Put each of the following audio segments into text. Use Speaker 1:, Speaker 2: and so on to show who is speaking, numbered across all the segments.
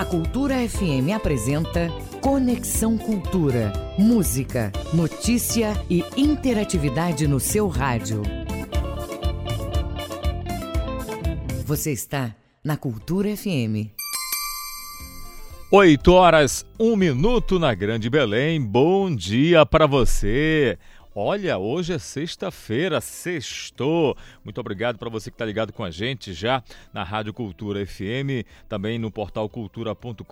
Speaker 1: A Cultura FM apresenta Conexão Cultura. Música, notícia e interatividade no seu rádio. Você está na Cultura FM.
Speaker 2: 8 horas, 1 minuto na Grande Belém. Bom dia para você. Olha, hoje é sexta-feira, sextou. Muito obrigado para você que está ligado com a gente já na Rádio Cultura FM, também no portal cultura.com.br.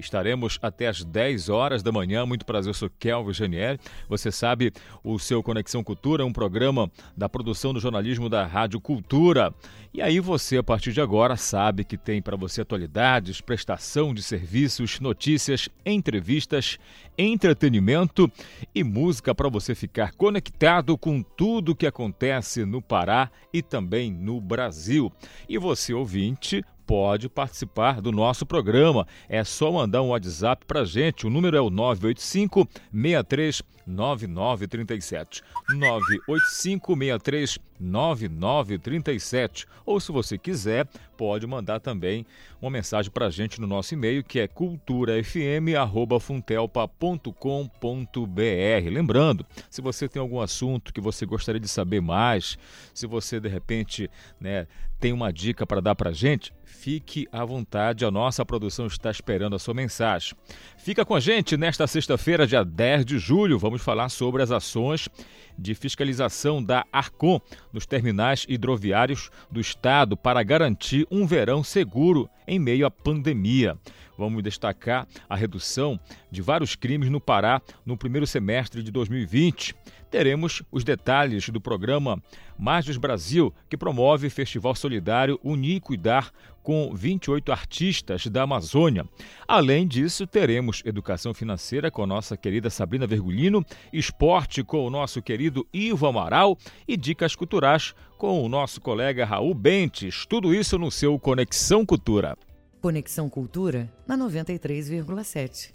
Speaker 2: Estaremos até às 10 horas da manhã. Muito prazer, eu sou Kelvin Janiel. Você sabe, o seu Conexão Cultura é um programa da produção do jornalismo da Rádio Cultura. E aí você, a partir de agora, sabe que tem para você atualidades, prestação de serviços, notícias, entrevistas, entretenimento e música para você ficar conectado com tudo que acontece no Pará e também no Brasil. E você, ouvinte, pode participar do nosso programa. É só mandar um WhatsApp para gente. O número é o 985 63 9937. 985 63 9937. Ou se você quiser, pode mandar também uma mensagem para gente no nosso e-mail que é culturafm@funtelpa.com.br. Lembrando, se você tem algum assunto que você gostaria de saber mais, se você de repente, né, tem uma dica para dar para gente, fique à vontade, a nossa produção está esperando a sua mensagem. Fica com a gente nesta sexta-feira, dia 10 de julho, vamos falar sobre as ações de fiscalização da Arcon nos terminais hidroviários do estado para garantir um verão seguro em meio à pandemia. Vamos destacar a redução de vários crimes no Pará no primeiro semestre de 2020. Teremos os detalhes do programa Marges Brasil, que promove Festival Solidário Unir e Cuidar com 28 artistas da Amazônia. Além disso, teremos educação financeira com a nossa querida Sabrina Vergulino, esporte com o nosso querido Ivo Amaral e dicas culturais com o nosso colega Raul Bentes. Tudo isso no seu Conexão Cultura.
Speaker 1: Conexão Cultura na 93,7.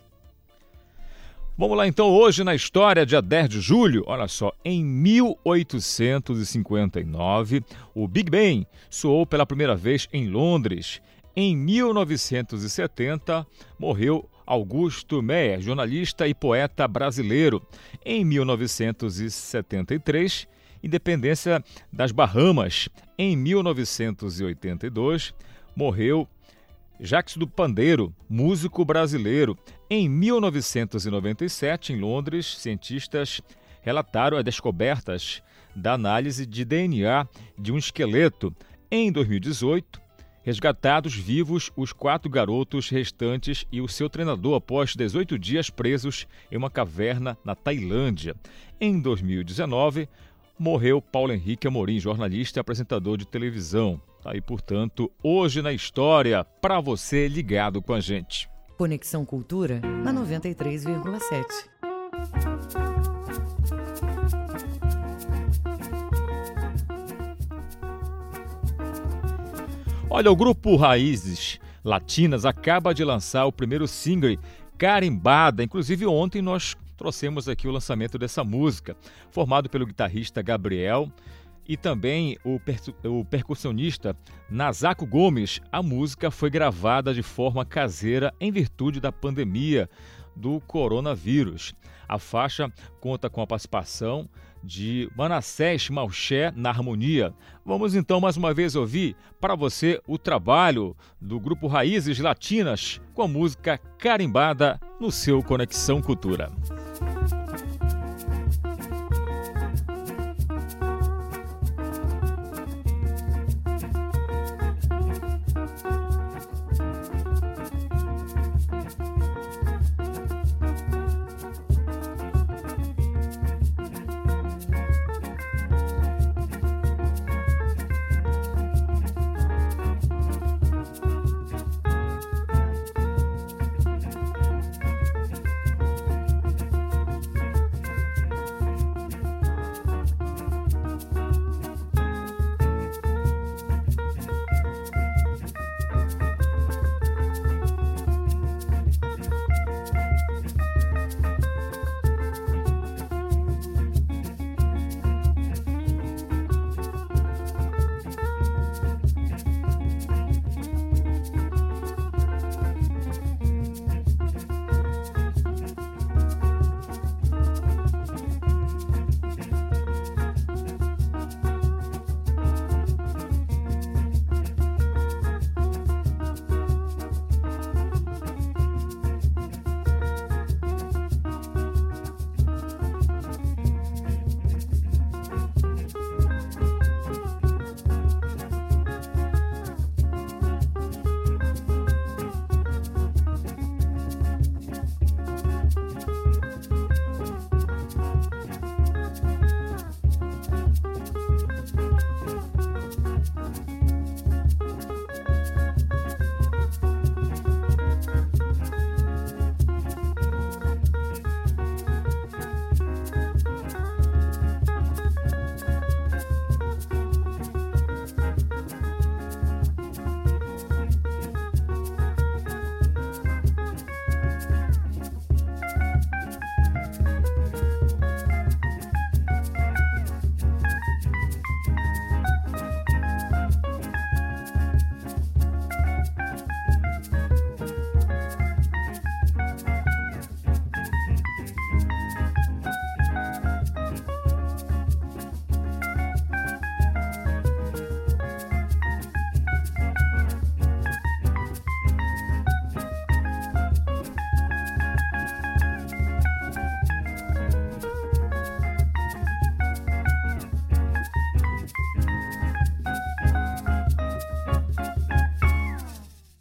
Speaker 2: Vamos lá então, hoje na história, dia 10 de julho, olha só, em 1859, o Big Bang soou pela primeira vez em Londres. Em 1970, morreu Augusto Meyer, jornalista e poeta brasileiro. Em 1973, independência das Bahamas. Em 1982, morreu Jacques do Pandeiro, músico brasileiro. Em 1997, em Londres, cientistas relataram as descobertas da análise de DNA de um esqueleto. Em 2018, resgatados vivos os quatro garotos restantes e o seu treinador após 18 dias presos em uma caverna na Tailândia. Em 2019, morreu Paulo Henrique Amorim, jornalista e apresentador de televisão. Tá aí, portanto, hoje na história, para você ligado com a gente.
Speaker 1: Conexão Cultura na 93,7.
Speaker 2: Olha, o grupo Raízes Latinas acaba de lançar o primeiro single Carimbada. Inclusive, ontem nós trouxemos aqui o lançamento dessa música, formado pelo guitarrista Gabriel e também o, per o percussionista Nazaco Gomes. A música foi gravada de forma caseira em virtude da pandemia do coronavírus. A faixa conta com a participação de Manassés Malché na harmonia. Vamos então mais uma vez ouvir para você o trabalho do grupo Raízes Latinas com a música Carimbada no seu Conexão Cultura.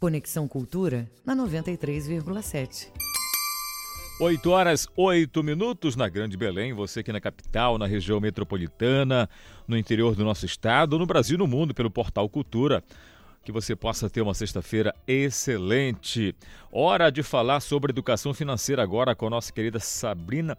Speaker 1: Conexão Cultura na 93,7.
Speaker 2: 8 horas 8 minutos na Grande Belém, você aqui na capital, na região metropolitana, no interior do nosso estado, no Brasil e no mundo, pelo portal Cultura. Que você possa ter uma sexta-feira excelente. Hora de falar sobre educação financeira agora com a nossa querida Sabrina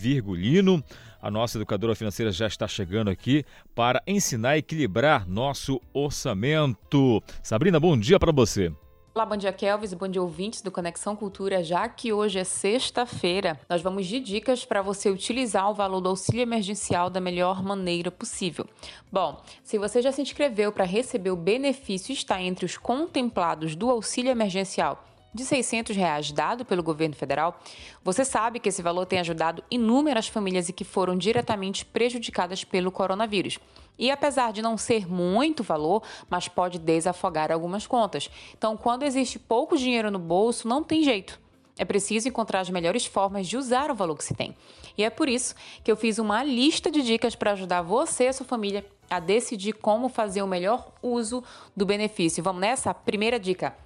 Speaker 2: Virgulino. A nossa educadora financeira já está chegando aqui para ensinar a equilibrar nosso orçamento. Sabrina, bom dia para você.
Speaker 3: Olá, bom dia, Kelvis, bom dia, ouvintes do Conexão Cultura. Já que hoje é sexta-feira, nós vamos de dicas para você utilizar o valor do auxílio emergencial da melhor maneira possível. Bom, se você já se inscreveu para receber o benefício e está entre os contemplados do auxílio emergencial de 600 reais dado pelo governo federal, você sabe que esse valor tem ajudado inúmeras famílias e que foram diretamente prejudicadas pelo coronavírus. E apesar de não ser muito valor, mas pode desafogar algumas contas. Então, quando existe pouco dinheiro no bolso, não tem jeito. É preciso encontrar as melhores formas de usar o valor que se tem. E é por isso que eu fiz uma lista de dicas para ajudar você e a sua família a decidir como fazer o melhor uso do benefício. Vamos nessa? Primeira dica: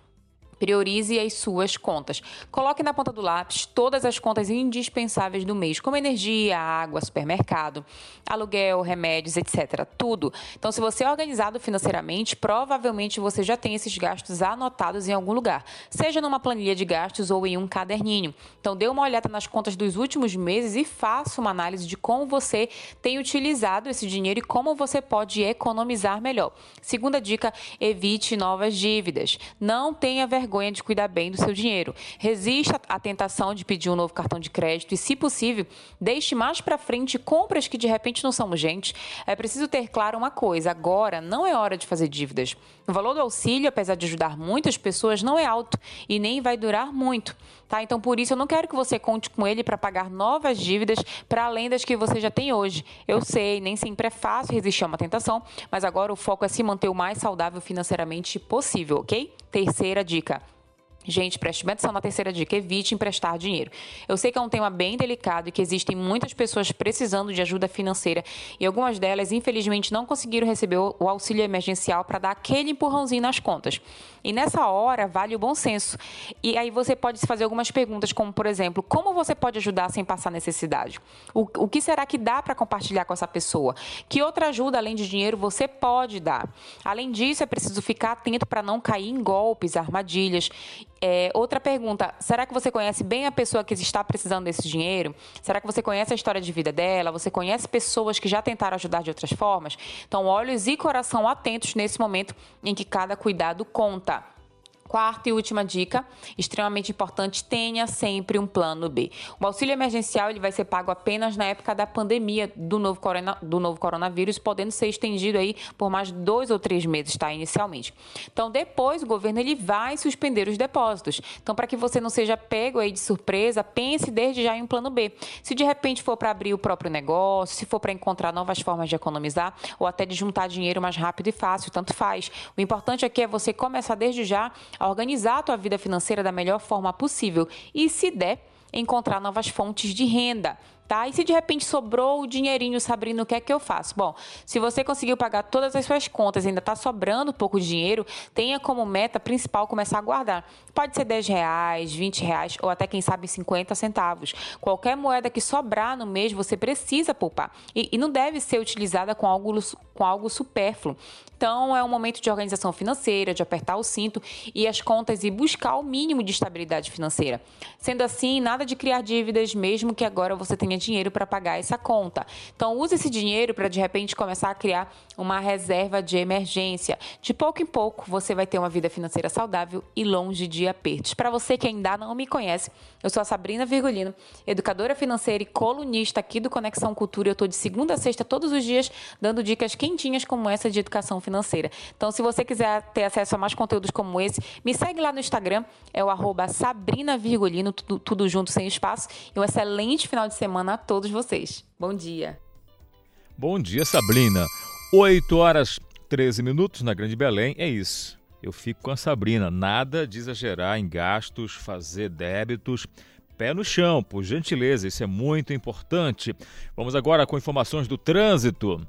Speaker 3: Priorize as suas contas. Coloque na ponta do lápis todas as contas indispensáveis do mês, como energia, água, supermercado, aluguel, remédios, etc. Tudo. Então, se você é organizado financeiramente, provavelmente você já tem esses gastos anotados em algum lugar, seja numa planilha de gastos ou em um caderninho. Então, dê uma olhada nas contas dos últimos meses e faça uma análise de como você tem utilizado esse dinheiro e como você pode economizar melhor. Segunda dica: evite novas dívidas. Não tenha vergonha vergonha de cuidar bem do seu dinheiro. Resista à tentação de pedir um novo cartão de crédito e, se possível, deixe mais para frente compras que de repente não são urgentes. É preciso ter claro uma coisa: agora não é hora de fazer dívidas. O valor do auxílio, apesar de ajudar muitas pessoas, não é alto e nem vai durar muito. Tá? Então, por isso, eu não quero que você conte com ele para pagar novas dívidas para além das que você já tem hoje. Eu sei, nem sempre é fácil resistir a uma tentação, mas agora o foco é se manter o mais saudável financeiramente possível, ok? Terceira dica. Gente, preste atenção na terceira dica: evite emprestar dinheiro. Eu sei que é um tema bem delicado e que existem muitas pessoas precisando de ajuda financeira e algumas delas, infelizmente, não conseguiram receber o auxílio emergencial para dar aquele empurrãozinho nas contas. E nessa hora, vale o bom senso. E aí você pode se fazer algumas perguntas, como, por exemplo, como você pode ajudar sem passar necessidade? O, o que será que dá para compartilhar com essa pessoa? Que outra ajuda, além de dinheiro, você pode dar? Além disso, é preciso ficar atento para não cair em golpes, armadilhas é, outra pergunta: será que você conhece bem a pessoa que está precisando desse dinheiro? Será que você conhece a história de vida dela? Você conhece pessoas que já tentaram ajudar de outras formas? Então, olhos e coração atentos nesse momento em que cada cuidado conta. Quarta e última dica, extremamente importante, tenha sempre um plano B. O auxílio emergencial ele vai ser pago apenas na época da pandemia do novo, corona, do novo coronavírus, podendo ser estendido aí por mais dois ou três meses, tá? Inicialmente. Então, depois o governo ele vai suspender os depósitos. Então, para que você não seja pego aí de surpresa, pense desde já em um plano B. Se de repente for para abrir o próprio negócio, se for para encontrar novas formas de economizar ou até de juntar dinheiro mais rápido e fácil, tanto faz. O importante aqui é você começar desde já a organizar a tua vida financeira da melhor forma possível e, se der, encontrar novas fontes de renda tá? E se de repente sobrou o dinheirinho, Sabrina, o que é que eu faço? Bom, se você conseguiu pagar todas as suas contas ainda está sobrando pouco dinheiro, tenha como meta principal começar a guardar. Pode ser 10 reais, 20 reais ou até, quem sabe, 50 centavos. Qualquer moeda que sobrar no mês, você precisa poupar. E, e não deve ser utilizada com algo, com algo supérfluo. Então, é um momento de organização financeira, de apertar o cinto e as contas e buscar o mínimo de estabilidade financeira. Sendo assim, nada de criar dívidas, mesmo que agora você tenha dinheiro para pagar essa conta. Então, use esse dinheiro para, de repente, começar a criar uma reserva de emergência. De pouco em pouco, você vai ter uma vida financeira saudável e longe de apertos. Para você que ainda não me conhece, eu sou a Sabrina Virgulino, educadora financeira e colunista aqui do Conexão Cultura. Eu estou de segunda a sexta, todos os dias, dando dicas quentinhas como essa de educação financeira. Então, se você quiser ter acesso a mais conteúdos como esse, me segue lá no Instagram, é o arroba Sabrina Virgulino, tudo, tudo junto, sem espaço. E um excelente final de semana a todos vocês. Bom dia.
Speaker 2: Bom dia, Sabrina. 8 horas 13 minutos na Grande Belém. É isso. Eu fico com a Sabrina. Nada de exagerar em gastos, fazer débitos. Pé no chão, por gentileza, isso é muito importante. Vamos agora com informações do trânsito.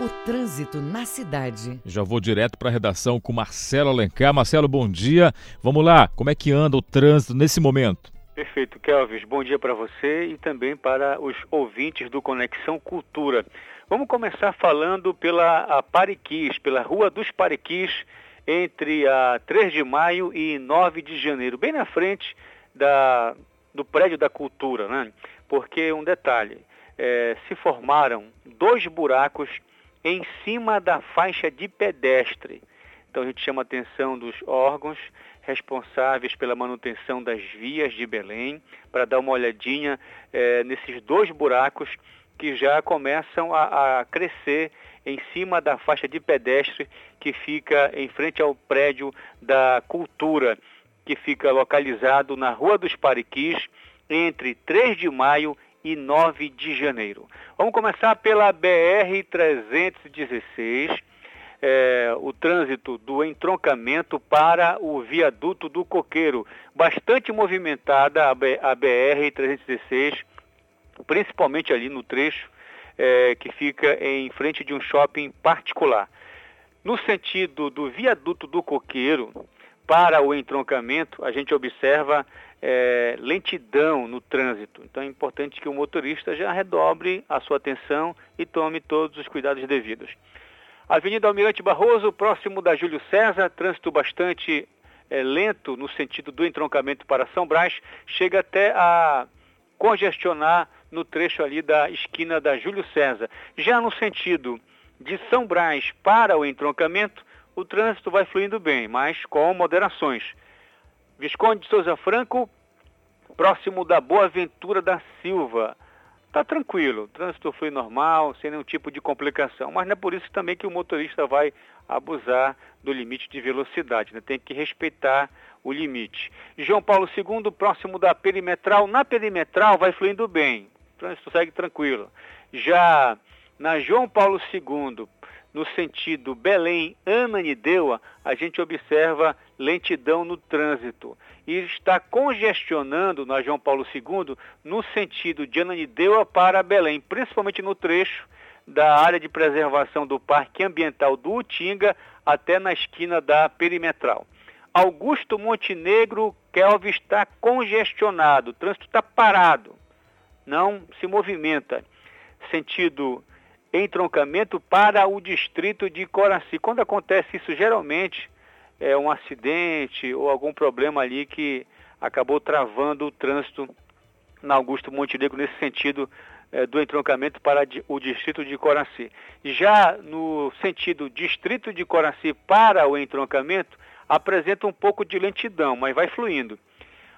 Speaker 1: o trânsito na cidade.
Speaker 2: Já vou direto para a redação com Marcelo Alencar. Marcelo, bom dia. Vamos lá, como é que anda o trânsito nesse momento?
Speaker 4: Perfeito, Kelvis. Bom dia para você e também para os ouvintes do Conexão Cultura. Vamos começar falando pela Pariquis, pela Rua dos Pariquis, entre a 3 de maio e 9 de janeiro, bem na frente da, do prédio da cultura, né? Porque um detalhe, é, se formaram dois buracos em cima da faixa de pedestre. Então a gente chama a atenção dos órgãos responsáveis pela manutenção das vias de Belém para dar uma olhadinha é, nesses dois buracos que já começam a, a, crescer em cima da faixa de pedestre que fica em frente ao prédio da Cultura, que fica localizado na Rua dos Pariquis, entre 3 de maio e 9 de janeiro. Vamos começar pela BR-316, é, o trânsito do entroncamento para o viaduto do Coqueiro. Bastante movimentada a, BR-316, principalmente ali no trecho é, que fica em frente de um shopping particular. No sentido do viaduto do Coqueiro, para o entroncamento, a gente observa é, lentidão no trânsito. Então é importante que o motorista já redobre a sua atenção e tome todos os cuidados devidos. Avenida Almirante Barroso, próximo da Júlio César, trânsito bastante é, lento no sentido do entroncamento para São Brás, chega até a congestionar no trecho ali da esquina da Júlio César. Já no sentido de São Brás para o entroncamento, o trânsito vai fluindo bem, mas com moderações. Visconde de Souza Franco, próximo da Boa Ventura da Silva. Está tranquilo, o trânsito flui normal, sem nenhum tipo de complicação, mas não é por isso também que o motorista vai abusar do limite de velocidade, né? tem que respeitar o limite. João Paulo II, próximo da perimetral, na perimetral vai fluindo bem, o trânsito segue tranquilo. Já na João Paulo II, no sentido Belém-Ananindeua, a gente observa lentidão no trânsito. E está congestionando na João Paulo II no sentido de Ananindeua para Belém, principalmente no trecho da área de preservação do Parque Ambiental do Utinga até na esquina da Perimetral. Augusto Montenegro, Kelvin está congestionado, o trânsito está parado, não se movimenta. Sentido entroncamento para o distrito de Coraci. Quando acontece isso, geralmente é um acidente ou algum problema ali que acabou travando o trânsito na Augusto Montenegro nesse sentido é, do entroncamento para o distrito de Coraci. Já no sentido distrito de Coraci para o entroncamento, apresenta um pouco de lentidão, mas vai fluindo.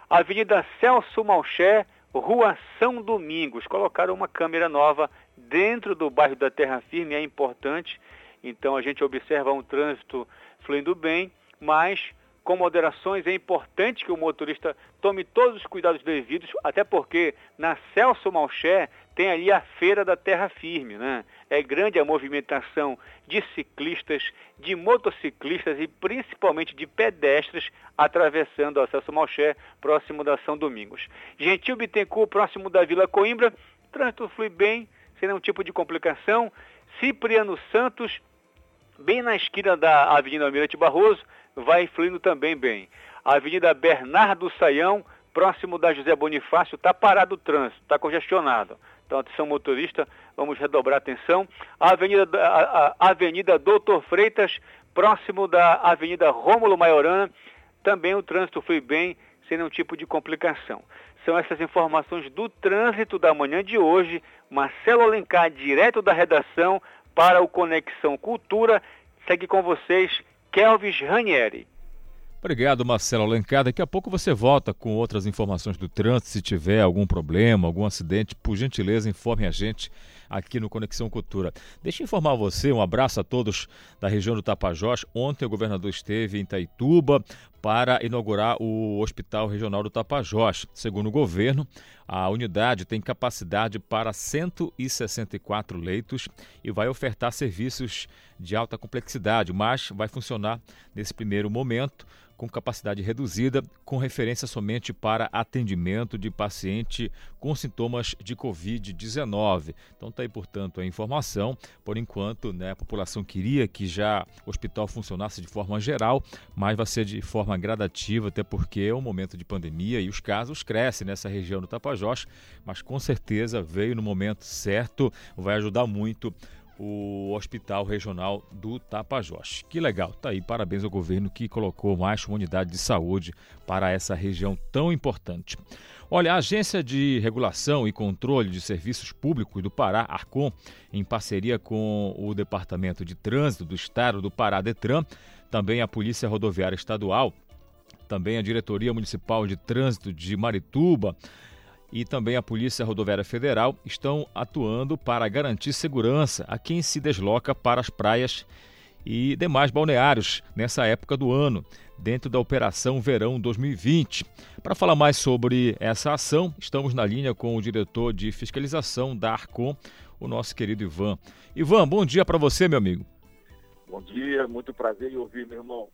Speaker 4: Avenida Celso Malché, Rua São Domingos. Colocaram uma câmera nova dentro do bairro da Terra Firme, é importante. Então a gente observa um trânsito fluindo bem, mas com moderações é importante que o motorista tome todos os cuidados devidos, até porque na Celso Malché tem ali a Feira da Terra Firme, né? É grande a movimentação de ciclistas, de motociclistas e principalmente de pedestres atravessando a Celso Malché, próximo da São Domingos. Gentil Bittencourt, próximo da Vila Coimbra, trânsito flui bem, sem nenhum tipo de complicação. Cipriano Santos, bem na esquina da Avenida Almirante Barroso, vai fluindo também bem. A Avenida Bernardo Saião, próximo da José Bonifácio, está parado o trânsito, está congestionado. Então, atenção motorista, vamos redobrar atenção. A Avenida, a, a Avenida Doutor Freitas, próximo da Avenida Rômulo Maiorana, também o trânsito foi bem, sem nenhum tipo de complicação. São essas informações do trânsito da manhã de hoje. Marcelo Alencar, direto da redação para o Conexão Cultura. Segue com vocês, Kelvis Ranieri.
Speaker 2: Obrigado, Marcelo Alencar. Daqui a pouco você volta com outras informações do trânsito. Se tiver algum problema, algum acidente, por gentileza, informe a gente aqui no Conexão Cultura. Deixa eu informar você, um abraço a todos da região do Tapajós. Ontem o governador esteve em Itaituba para inaugurar o Hospital Regional do Tapajós. Segundo o governo, a unidade tem capacidade para 164 leitos e vai ofertar serviços de alta complexidade, mas vai funcionar nesse primeiro momento com capacidade reduzida, com referência somente para atendimento de paciente com sintomas de Covid-19. Então está aí, portanto, a informação. Por enquanto, né, a população queria que já o hospital funcionasse de forma geral, mas vai ser de forma gradativa, até porque é um momento de pandemia e os casos crescem nessa região do Tapajós, mas com certeza veio no momento certo, vai ajudar muito o Hospital Regional do Tapajós. Que legal, tá aí, parabéns ao governo que colocou mais uma unidade de saúde para essa região tão importante. Olha, a Agência de Regulação e Controle de Serviços Públicos do Pará, Arcom, em parceria com o Departamento de Trânsito do Estado do Pará, Detran, também a Polícia Rodoviária Estadual, também a Diretoria Municipal de Trânsito de Marituba, e também a Polícia Rodoviária Federal estão atuando para garantir segurança a quem se desloca para as praias e demais balneários nessa época do ano, dentro da Operação Verão 2020. Para falar mais sobre essa ação, estamos na linha com o diretor de fiscalização da Arcom, o nosso querido Ivan. Ivan, bom dia para você, meu amigo.
Speaker 5: Bom dia, muito prazer em ouvir, meu irmão.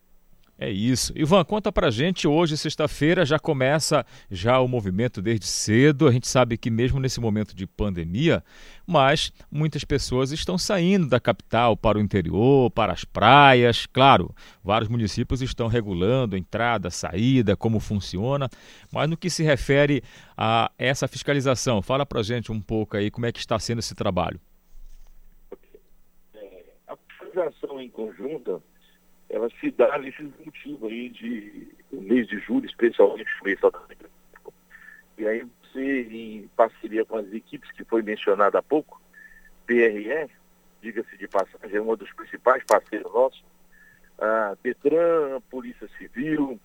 Speaker 2: É isso. Ivan, conta pra gente, hoje, sexta-feira, já começa já o movimento desde cedo. A gente sabe que mesmo nesse momento de pandemia, mas muitas pessoas estão saindo da capital para o interior, para as praias. Claro, vários municípios estão regulando entrada, saída, como funciona. Mas no que se refere a essa fiscalização, fala pra gente um pouco aí como é que está sendo esse trabalho.
Speaker 5: É, a fiscalização em conjunta ela se dá nesses motivos aí de mês de julho, especialmente o mês E aí você, em parceria com as equipes que foi mencionada há pouco, PRE, diga-se de passagem, é um dos principais parceiros nossos, a Detran, Polícia Civil,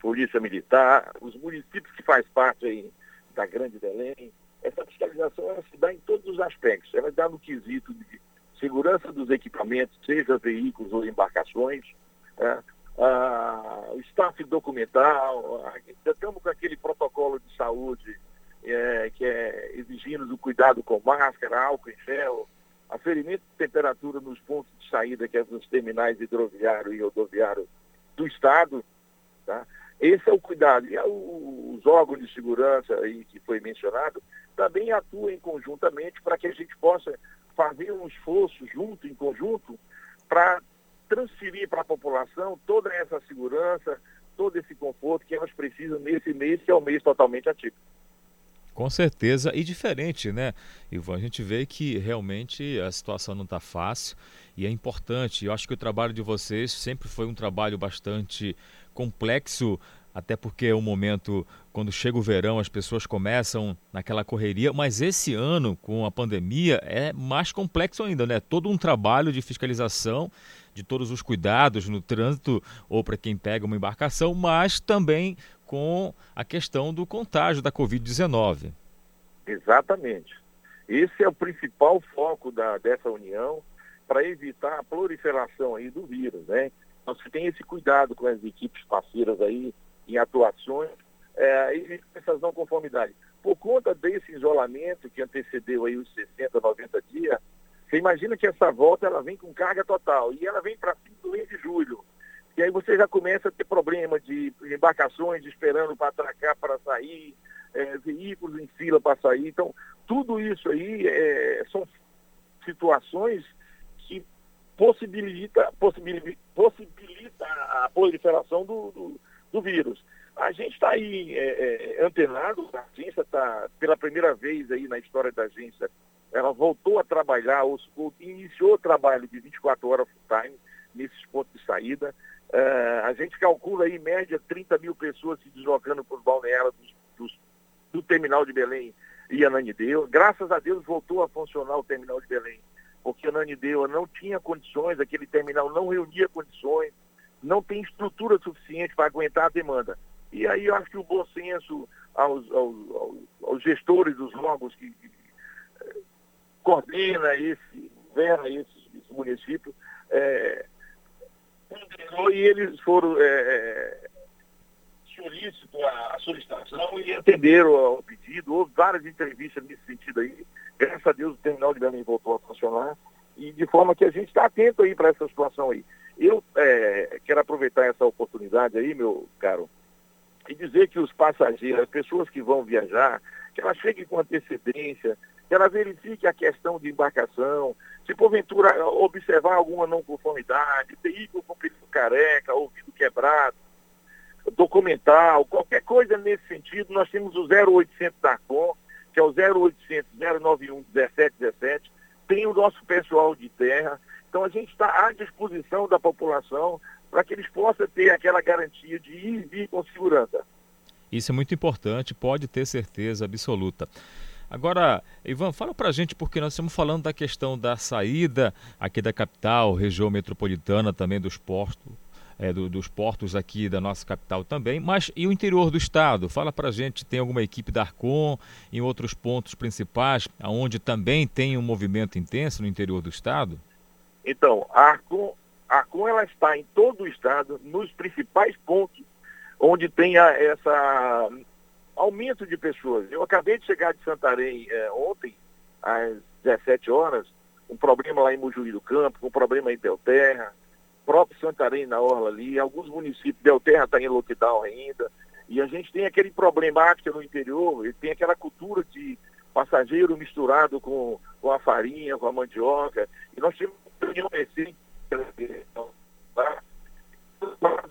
Speaker 5: Polícia Militar, os municípios que faz parte aí da Grande Belém, essa fiscalização ela se dá em todos os aspectos. Ela dá no quesito de segurança dos equipamentos, seja veículos ou embarcações, é, o staff documental, estamos com aquele protocolo de saúde é, que é exigindo o cuidado com máscara, álcool em gel, aferimento de temperatura nos pontos de saída, que é nos terminais hidroviário e rodoviário do Estado. Tá? Esse é o cuidado. E os órgãos de segurança aí que foi mencionado também atuam conjuntamente para que a gente possa fazer um esforço junto, em conjunto, para transferir para a população toda essa segurança, todo esse conforto que elas precisam nesse mês, que é um mês totalmente ativo.
Speaker 2: Com certeza, e diferente, né, Ivan? A gente vê que realmente a situação não está fácil e é importante. Eu acho que o trabalho de vocês sempre foi um trabalho bastante complexo até porque é um momento, quando chega o verão, as pessoas começam naquela correria, mas esse ano, com a pandemia, é mais complexo ainda, né? Todo um trabalho de fiscalização de todos os cuidados no trânsito ou para quem pega uma embarcação, mas também com a questão do contágio da Covid-19.
Speaker 5: Exatamente. Esse é o principal foco da, dessa união para evitar a proliferação aí do vírus, né? Então, se tem esse cuidado com as equipes parceiras aí, em atuações é, essas não conformidades. Por conta desse isolamento que antecedeu aí os 60, 90 dias, você imagina que essa volta ela vem com carga total e ela vem para fim do mês de julho. E aí você já começa a ter problema de embarcações esperando para atracar, para sair, é, veículos em fila para sair. Então, tudo isso aí é, são situações que possibilita, possibilita, possibilita a proliferação do, do do vírus. A gente está aí é, é, antenado, a agência está, pela primeira vez aí na história da agência, ela voltou a trabalhar, ou iniciou o trabalho de 24 horas full time nesses pontos de saída. Uh, a gente calcula aí, em média, 30 mil pessoas se deslocando para os balneários do terminal de Belém e Ananindeua. Graças a Deus voltou a funcionar o terminal de Belém, porque Ananindeua não tinha condições, aquele terminal não reunia condições, não tem estrutura suficiente para aguentar a demanda. E aí eu acho que o bom senso aos, aos, aos gestores dos órgãos que, coordena esse, governa esse, esse município, é, e eles foram é, solícitos à solicitação e atenderam ao pedido. Houve várias entrevistas nesse sentido aí. Graças a Deus o terminal de Belém voltou a funcionar e de forma que a gente está atento aí para essa situação aí. Eu é, quero aproveitar essa oportunidade aí, meu caro, e dizer que os passageiros, as pessoas que vão viajar, que elas cheguem com antecedência, que ela verifique a questão de embarcação, se porventura observar alguma não conformidade, veículo com pneu careca, ouvido quebrado, documental, qualquer coisa nesse sentido, nós temos o 0800 da COM, que é o 0800 091 1717, tem o nosso pessoal de terra, então a gente está à disposição da população para que eles possam ter aquela garantia de ir e vir com segurança.
Speaker 2: Isso é muito importante, pode ter certeza absoluta. Agora, Ivan, fala para a gente, porque nós estamos falando da questão da saída aqui da capital, região metropolitana, também dos portos, é, do, dos portos aqui da nossa capital também, mas e o interior do estado? Fala para gente, tem alguma equipe da Arcon em outros pontos principais, onde também tem um movimento intenso no interior do estado?
Speaker 5: Então, a Arcon, a Arcon ela está em todo o estado, nos principais pontos onde tem a, essa aumento de pessoas. Eu acabei de chegar de Santarém é, ontem, às 17 horas, um problema lá em Mojuí do Campo, um problema em Belterra, próprio Santarém na Orla ali, alguns municípios, Belterra está em lockdown ainda, e a gente tem aquele problemática no interior, tem aquela cultura de passageiro misturado com, com a farinha, com a mandioca, e nós temos uma reunião recente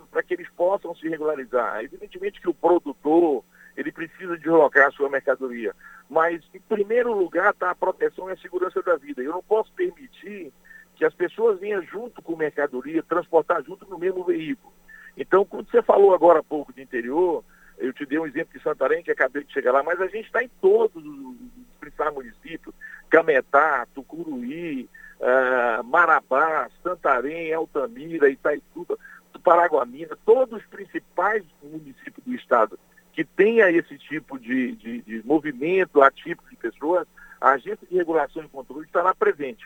Speaker 5: para que eles possam se regularizar. Evidentemente que o produtor, ele precisa deslocar a sua mercadoria. Mas, em primeiro lugar, está a proteção e a segurança da vida. Eu não posso permitir que as pessoas venham junto com mercadoria, transportar junto no mesmo veículo. Então, quando você falou agora há pouco de interior, eu te dei um exemplo de Santarém, que acabei de chegar lá, mas a gente está em todos os principais municípios, Cametá, Tucuruí, uh, Marabá, Santarém, Altamira, Itaituba, Paraguamina, todos os principais municípios do estado que tenha esse tipo de, de, de movimento atípico de pessoas, a agência de regulação e controle estará presente.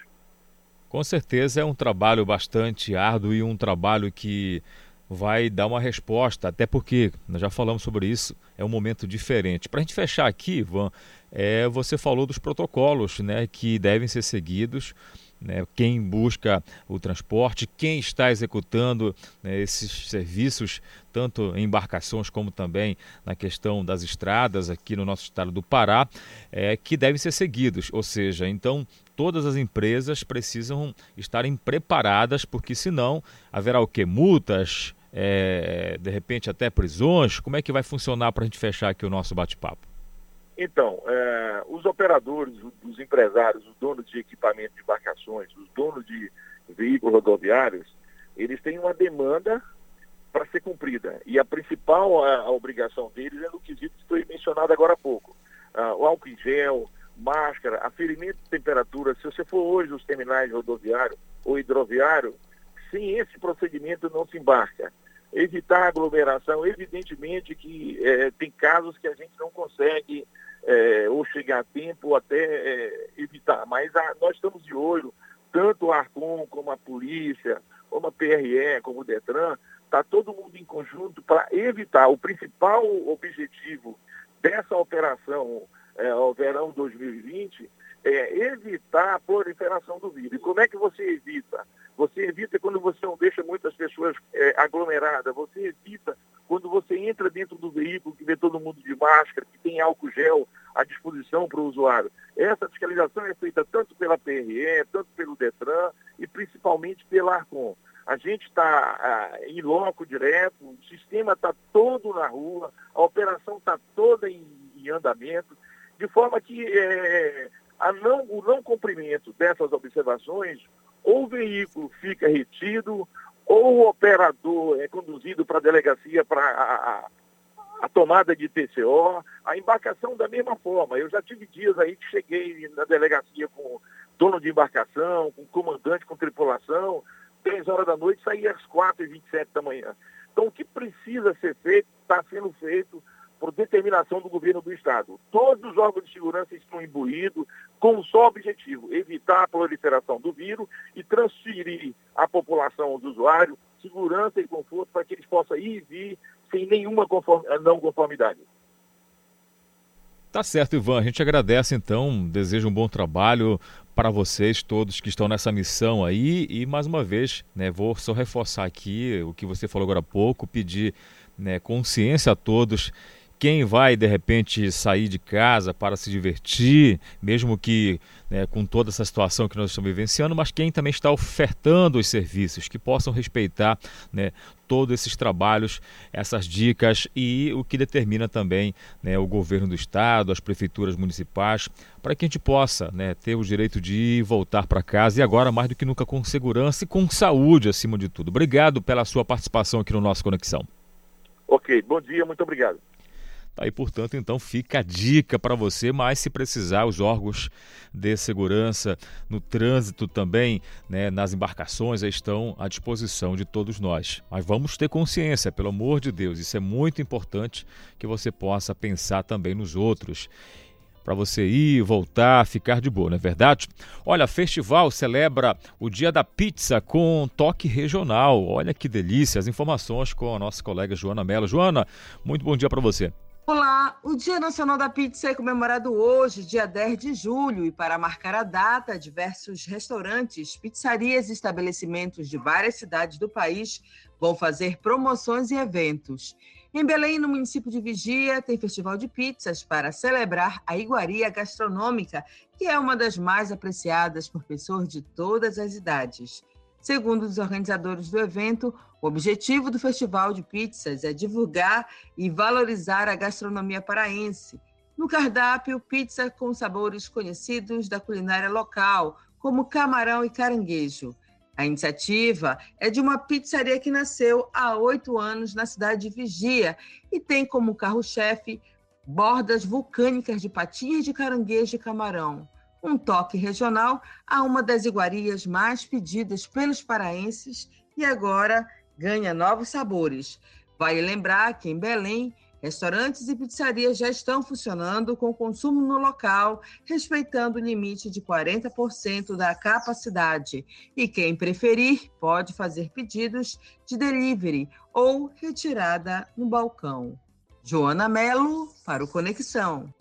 Speaker 2: Com certeza é um trabalho bastante árduo e um trabalho que vai dar uma resposta, até porque nós já falamos sobre isso, é um momento diferente. Para a gente fechar aqui, Ivan, é, você falou dos protocolos né, que devem ser seguidos né, quem busca o transporte, quem está executando né, esses serviços, tanto em embarcações como também na questão das estradas aqui no nosso estado do Pará, é, que devem ser seguidos. Ou seja, então todas as empresas precisam estarem preparadas, porque senão haverá o que? Multas, é, de repente até prisões. Como é que vai funcionar para a gente fechar aqui o nosso bate-papo?
Speaker 5: Então, é, os operadores, os empresários, os donos de equipamento de embarcações, os donos de veículos rodoviários, eles têm uma demanda para ser cumprida. E a principal a, a, obrigação deles é no quesito que foi mencionado agora há pouco. Ah, o álcool em gel, máscara, aferimento de temperatura. Se você for hoje nos terminais rodoviário ou hidroviário, sem esse procedimento não se embarca evitar aglomeração. Evidentemente que é, tem casos que a gente não consegue é, ou chegar a tempo ou até é, evitar, mas a, nós estamos de olho, tanto a Arcom como a polícia, como a PRE, como o Detran, está todo mundo em conjunto para evitar. O principal objetivo dessa operação é, ao verão 2020 é evitar a proliferação do vírus. E como é que você evita? Você evita quando você não deixa muitas pessoas é, aglomeradas, você evita quando você entra dentro do veículo que vê todo mundo de máscara, que tem álcool gel à disposição para o usuário. Essa fiscalização é feita tanto pela PRE, tanto pelo Detran e principalmente pela Arcom. A gente está em loco direto, o sistema está todo na rua, a operação está toda em, em, andamento, de forma que é, não, o não cumprimento dessas observações ou o veículo fica retido, ou o operador é conduzido para a delegacia para a, a, tomada de TCO, a embarcação da mesma forma. Eu já tive dias aí que cheguei na delegacia com dono de embarcação, com comandante, com tripulação, três horas da noite, saí às quatro e vinte e sete da manhã. Então, o que precisa ser feito, está sendo feito por determinação do governo do Estado. Todos os órgãos de segurança estão imbuídos com um só objetivo, evitar a proliferação do vírus e transferir à população, aos usuários, segurança e conforto para que eles possam ir e vir sem nenhuma conform... não conformidade.
Speaker 2: Tá certo, Ivan. A gente agradece então, deseja um bom trabalho para vocês todos que estão nessa missão aí e mais uma vez, né, vou só reforçar aqui o que você falou agora há pouco, pedir né, consciência a todos quem vai de repente sair de casa para se divertir, mesmo que né, com toda essa situação que nós estamos vivenciando, mas quem também está ofertando os serviços, que possam respeitar né, todos esses trabalhos, essas dicas e o que determina também né, o governo do estado, as prefeituras municipais, para que a gente possa né, ter o direito de voltar para casa e agora mais do que nunca com segurança e com saúde acima de tudo. Obrigado pela sua participação aqui no nosso Conexão.
Speaker 5: Ok, bom dia, muito obrigado.
Speaker 2: Tá aí, portanto, então fica a dica para você, mas se precisar, os órgãos de segurança no trânsito também, né, nas embarcações, estão à disposição de todos nós. Mas vamos ter consciência, pelo amor de Deus, isso é muito importante que você possa pensar também nos outros para você ir, voltar, ficar de boa, não é verdade? Olha, festival celebra o Dia da Pizza com toque regional. Olha que delícia! As informações com a nossa colega Joana Mello. Joana, muito bom dia para você.
Speaker 6: Olá! O Dia Nacional da Pizza é comemorado hoje, dia 10 de julho, e para marcar a data, diversos restaurantes, pizzarias e estabelecimentos de várias cidades do país vão fazer promoções e eventos. Em Belém, no município de Vigia, tem festival de pizzas para celebrar a iguaria gastronômica, que é uma das mais apreciadas por pessoas de todas as idades. Segundo os organizadores do evento, o objetivo do Festival de Pizzas é divulgar e valorizar a gastronomia paraense. No cardápio, pizza com sabores conhecidos da culinária local, como camarão e caranguejo. A iniciativa é de uma pizzaria que nasceu há oito anos na cidade de Vigia e tem como carro-chefe bordas vulcânicas de patinhas de caranguejo e camarão um toque regional a uma das iguarias mais pedidas pelos paraenses e agora ganha novos sabores. Vale lembrar que em Belém, restaurantes e pizzarias já estão funcionando com consumo no local, respeitando o limite de 40% da capacidade. E quem preferir pode fazer pedidos de delivery ou retirada no balcão. Joana Melo para o Conexão.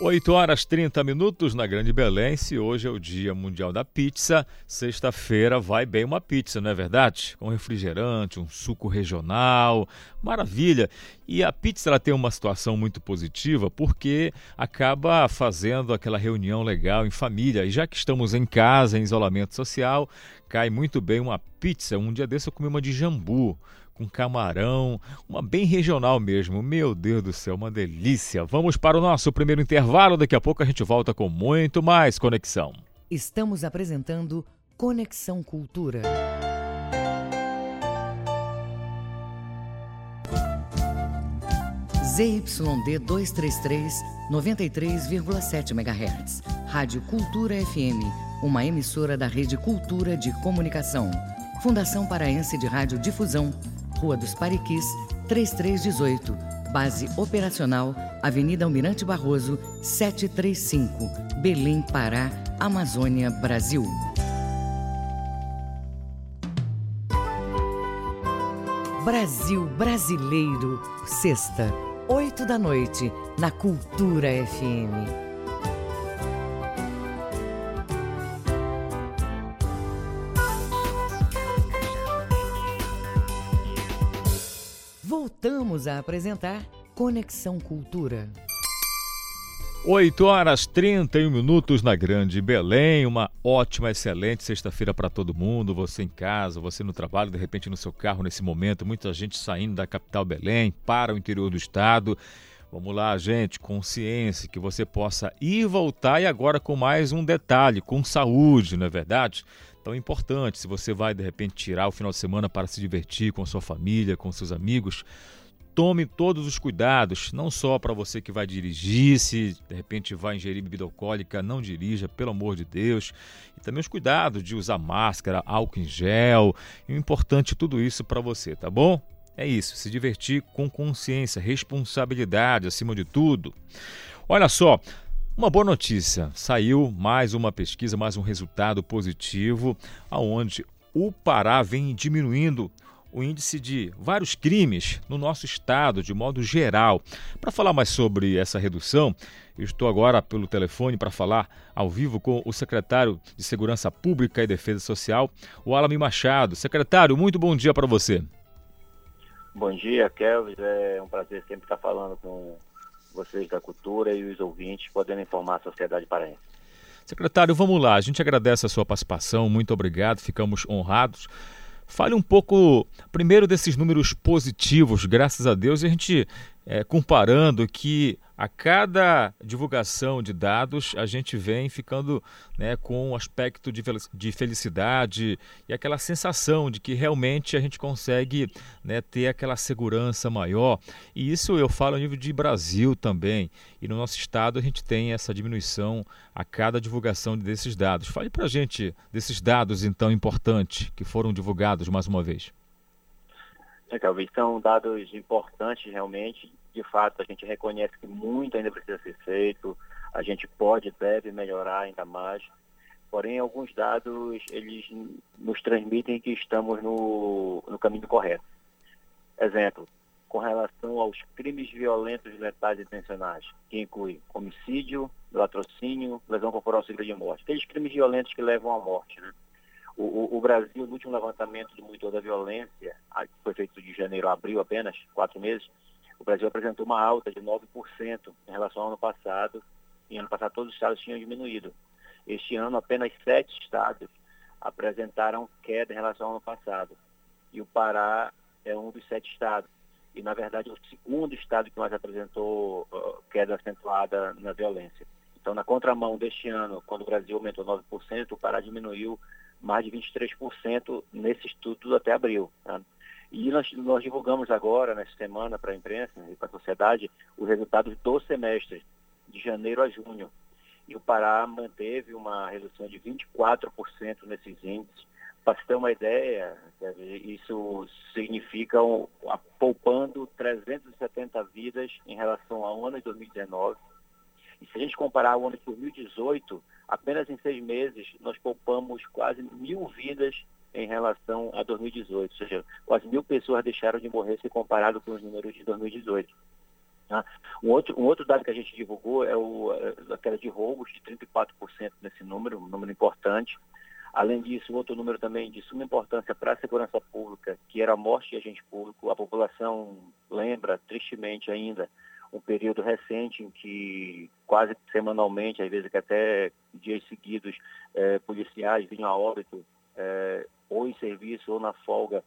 Speaker 2: 8 horas 30 minutos na Grande Belém. Se hoje é o Dia Mundial da Pizza, sexta-feira vai bem uma pizza, não é verdade? Com refrigerante, um suco regional, maravilha. E a pizza ela tem uma situação muito positiva porque acaba fazendo aquela reunião legal em família. E já que estamos em casa, em isolamento social, cai muito bem uma pizza. Um dia desse eu comi uma de jambu com camarão, uma bem regional mesmo. Meu Deus do céu, uma delícia. Vamos para o nosso primeiro intervalo, daqui a pouco a gente volta com muito mais conexão.
Speaker 1: Estamos apresentando Conexão Cultura. ZYD 233, 93,7 MHz. Rádio Cultura FM, uma emissora da Rede Cultura de Comunicação. Fundação Paraense de Rádio Difusão Rua dos Pariquis, 3318. Base operacional, Avenida Almirante Barroso, 735, Belém, Pará, Amazônia, Brasil. Brasil Brasileiro, sexta, 8 da noite, na Cultura FM. Voltamos a apresentar Conexão Cultura.
Speaker 2: 8 horas 31 minutos na Grande Belém. Uma ótima, excelente sexta-feira para todo mundo. Você em casa, você no trabalho, de repente no seu carro nesse momento. Muita gente saindo da capital Belém para o interior do estado. Vamos lá, gente, consciência que você possa ir voltar e agora com mais um detalhe, com saúde, não é verdade? Tão importante, se você vai de repente tirar o final de semana para se divertir com sua família, com seus amigos, tome todos os cuidados, não só para você que vai dirigir, se de repente vai ingerir bebida alcoólica, não dirija, pelo amor de Deus. E também os cuidados de usar máscara, álcool em gel. E o importante é tudo isso para você, tá bom? É isso, se divertir com consciência, responsabilidade acima de tudo. Olha só, uma boa notícia, saiu mais uma pesquisa, mais um resultado positivo, aonde o Pará vem diminuindo o índice de vários crimes no nosso estado, de modo geral. Para falar mais sobre essa redução, eu estou agora pelo telefone para falar ao vivo com o secretário de Segurança Pública e Defesa Social, o Alami Machado. Secretário, muito bom dia para você.
Speaker 7: Bom dia, Kelvis. É um prazer sempre estar falando com vocês da cultura e os ouvintes, podendo informar a sociedade paraense.
Speaker 2: Secretário, vamos lá. A gente agradece a sua participação, muito obrigado, ficamos honrados. Fale um pouco, primeiro, desses números positivos, graças a Deus, e a gente é, comparando que a cada divulgação de dados a gente vem ficando né, com um aspecto de, de felicidade e aquela sensação de que realmente a gente consegue né, ter aquela segurança maior. E isso eu falo a nível de Brasil também. E no nosso estado a gente tem essa diminuição a cada divulgação desses dados. Fale para a gente desses dados então importantes que foram divulgados mais uma vez.
Speaker 7: É, Calvin, são dados importantes realmente. De fato, a gente reconhece que muito ainda precisa ser feito, a gente pode deve melhorar ainda mais. Porém, alguns dados, eles nos transmitem que estamos no, no caminho correto. Exemplo, com relação aos crimes violentos, letais intencionais, que inclui homicídio, latrocínio, lesão corporal segura de morte. Aqueles crimes violentos que levam à morte, né? O, o, Brasil, no último levantamento do monitor da violência, que foi feito de janeiro a abril apenas, quatro meses, o Brasil apresentou uma alta de 9% em relação ao ano passado. E ano passado todos os estados tinham diminuído. Este ano apenas sete estados apresentaram queda em relação ao ano passado. E o Pará é um dos sete estados. E, na verdade, é o segundo estado que mais apresentou uh, queda acentuada na violência. Então, na contramão deste ano, quando o Brasil aumentou 9%, o Pará diminuiu mais de 23% nesse estudo até abril. Tá? E nós, nós, divulgamos agora, nessa semana, para a imprensa e para a sociedade, os resultados do semestre, de janeiro a junho. E o Pará manteve uma redução de 24% nesses índices. Para se ter uma ideia, isso significa um, poupando 370 vidas em relação ao ano de 2019 e se a gente comparar o ano de 2018, apenas em seis meses nós poupamos quase mil vidas em relação a 2018, ou seja, quase mil pessoas deixaram de morrer se comparado com os números de 2018. Tá? Um, outro, um outro dado que a gente divulgou é o, a queda de roubos de 34% nesse número, um número importante. Além disso, outro número também de suma importância para a segurança pública, que era a morte de agente público. A população lembra, tristemente ainda, um período recente em que quase semanalmente, às vezes que até dias seguidos, eh, policiais vinham a óbito, eh, ou em serviço ou na folga,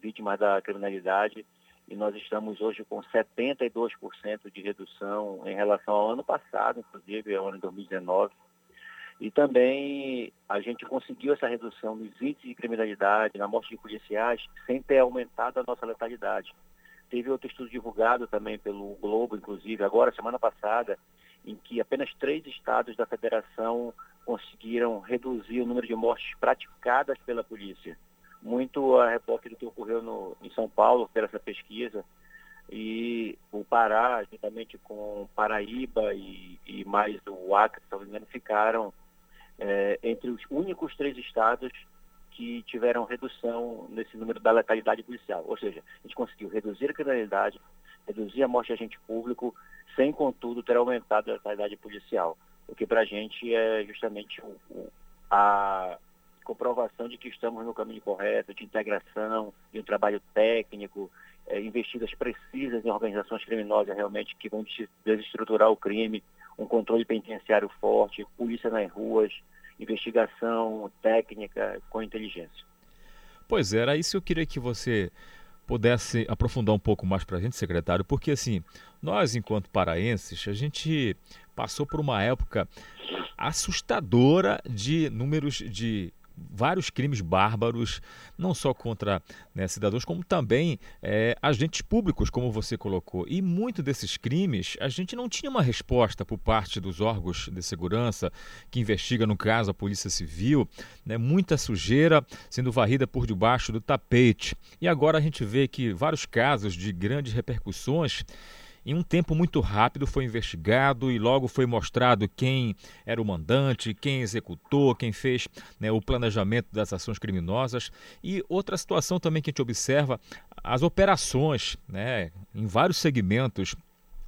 Speaker 7: vítimas da criminalidade. E nós estamos hoje com 72% de redução em relação ao ano passado, inclusive, ao ano de 2019. E também a gente conseguiu essa redução nos índices de criminalidade, na morte de policiais, sem ter aumentado a nossa letalidade. Teve outro estudo divulgado também pelo Globo, inclusive, agora, semana passada, em que apenas três estados da federação conseguiram reduzir o número de mortes praticadas pela polícia. Muito a repórter do que ocorreu no, em São Paulo, pela essa pesquisa, e o Pará, juntamente com Paraíba e, e mais o Acre, se não me engano, ficaram é, entre os únicos três estados que tiveram redução nesse número da letalidade policial. Ou seja, a gente conseguiu reduzir a criminalidade, reduzir a morte de agente público, sem, contudo, ter aumentado a letalidade policial. O que para a gente é justamente a comprovação de que estamos no caminho correto, de integração, de um trabalho técnico, é, investidas precisas em organizações criminosas realmente que vão desestruturar o crime, um controle penitenciário forte, polícia nas ruas, investigação técnica com inteligência.
Speaker 2: Pois é, era isso que eu queria que você pudesse aprofundar um pouco mais para a gente, secretário, porque assim, nós enquanto paraenses, a gente passou por uma época assustadora de números de vários crimes bárbaros, não só contra né, cidadãos, como também é, agentes públicos, como você colocou. E muito desses crimes a gente não tinha uma resposta por parte dos órgãos de segurança que investiga, no caso, a Polícia Civil, né, muita sujeira sendo varrida por debaixo do tapete. E agora a gente vê que vários casos de grandes repercussões em um tempo muito rápido foi investigado e logo foi mostrado quem era o mandante, quem executou, quem fez né, o planejamento das ações criminosas. E outra situação também que a gente observa, as operações né, em vários segmentos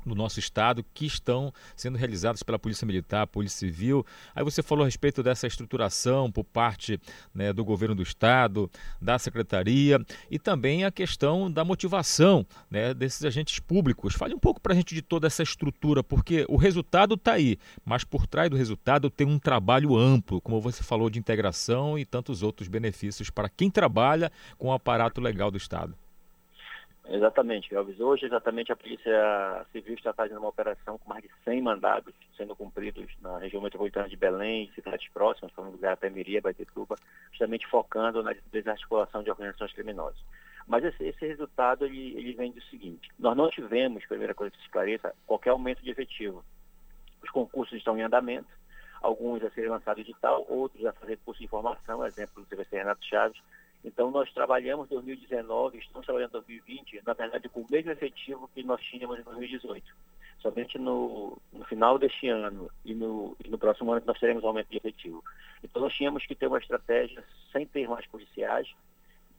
Speaker 2: no nosso estado que estão sendo realizadas pela Polícia Militar, Polícia Civil. Aí você falou a respeito dessa estruturação por parte né, do governo do estado, da secretaria e também a questão da motivação né, desses agentes públicos. Fale um pouco para a gente de toda essa estrutura, porque o resultado está aí, mas por trás do resultado tem um trabalho amplo, como você falou, de integração e tantos outros benefícios para quem trabalha com o aparato legal do estado.
Speaker 7: Exatamente, Elvis. Hoje, exatamente, a Polícia Civil está fazendo uma operação com mais de 100 mandados sendo cumpridos na região metropolitana de Belém, cidades próximas, como Garapé, Miria, Baitetuba, justamente focando na desarticulação de organizações criminosas. Mas esse, esse resultado, ele, ele, vem do seguinte. Nós não tivemos, primeira coisa que se esclareça, qualquer aumento de efetivo. Os concursos estão em andamento, alguns a serem lançados digital, outros a fazer curso de formação, exemplo do CVC Renato Chaves, então, nós trabalhamos 2019, estamos trabalhando 2020, na verdade, com o mesmo efetivo que nós tínhamos em 2018. Somente no, no final deste ano e no, e no próximo ano nós teremos aumento de efetivo. Então, nós tínhamos que ter uma estratégia, sem ter mais policiais,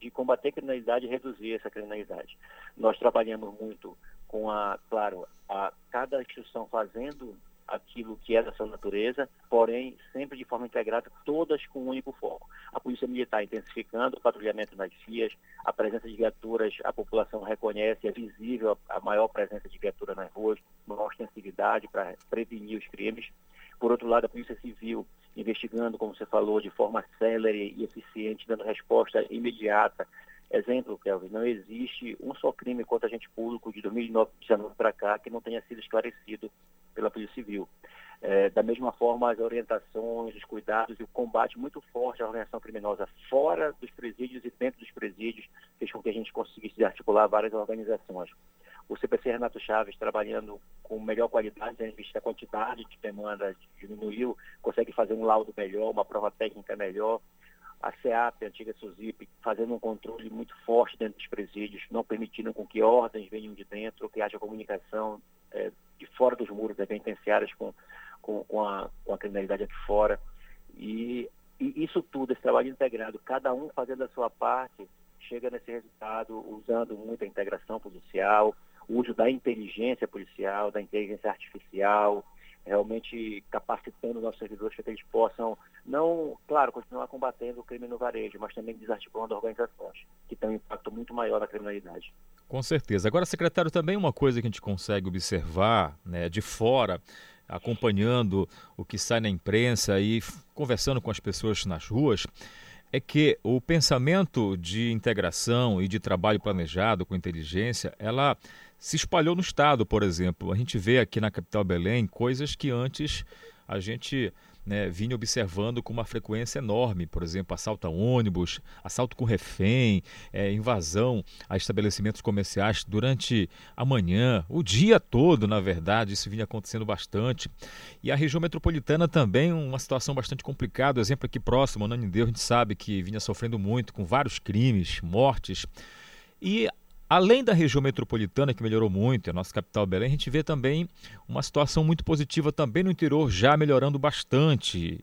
Speaker 7: de combater a criminalidade e reduzir essa criminalidade. Nós trabalhamos muito com a, claro, a cada instituição fazendo aquilo que é da sua natureza, porém sempre de forma integrada, todas com um único foco. A Polícia Militar intensificando o patrulhamento nas vias, a presença de viaturas, a população reconhece, é visível a maior presença de viatura nas ruas, maior ostensividade para prevenir os crimes. Por outro lado, a Polícia Civil investigando, como você falou, de forma célere e eficiente, dando resposta imediata. Exemplo, Kelvin, não existe um só crime contra agente público de 2019 para cá que não tenha sido esclarecido pela Polícia Civil. É, da mesma forma, as orientações, os cuidados e o combate muito forte à organização criminosa fora dos presídios e dentro dos presídios fez com que a gente conseguisse articular várias organizações. O CPC Renato Chaves, trabalhando com melhor qualidade, visto a quantidade de demanda diminuiu, consegue fazer um laudo melhor, uma prova técnica melhor. A CEAP, a antiga SUSIP, fazendo um controle muito forte dentro dos presídios, não permitindo com que ordens venham de dentro, que haja comunicação é, de fora dos muros das penitenciárias com, com, com, a, com a criminalidade aqui fora. E, e isso tudo, esse trabalho integrado, cada um fazendo a sua parte, chega nesse resultado usando muita integração policial, uso da inteligência policial, da inteligência artificial, realmente capacitando nossos servidores para que eles possam, não, claro, continuar combatendo o crime no varejo, mas também desarticulando organizações, que têm um impacto muito maior na criminalidade.
Speaker 2: Com certeza. Agora, secretário, também uma coisa que a gente consegue observar né, de fora, acompanhando o que sai na imprensa e conversando com as pessoas nas ruas, é que o pensamento de integração e de trabalho planejado com inteligência, ela se espalhou no estado, por exemplo. A gente vê aqui na capital Belém coisas que antes a gente né, vinha observando com uma frequência enorme, por exemplo, assalto a ônibus, assalto com refém, é, invasão a estabelecimentos comerciais durante a manhã, o dia todo, na verdade, isso vinha acontecendo bastante. E a região metropolitana também, uma situação bastante complicada, exemplo aqui próximo, Ananindeu, a gente sabe que vinha sofrendo muito com vários crimes, mortes. E Além da região metropolitana, que melhorou muito, a nossa capital Belém, a gente vê também uma situação muito positiva também no interior, já melhorando bastante.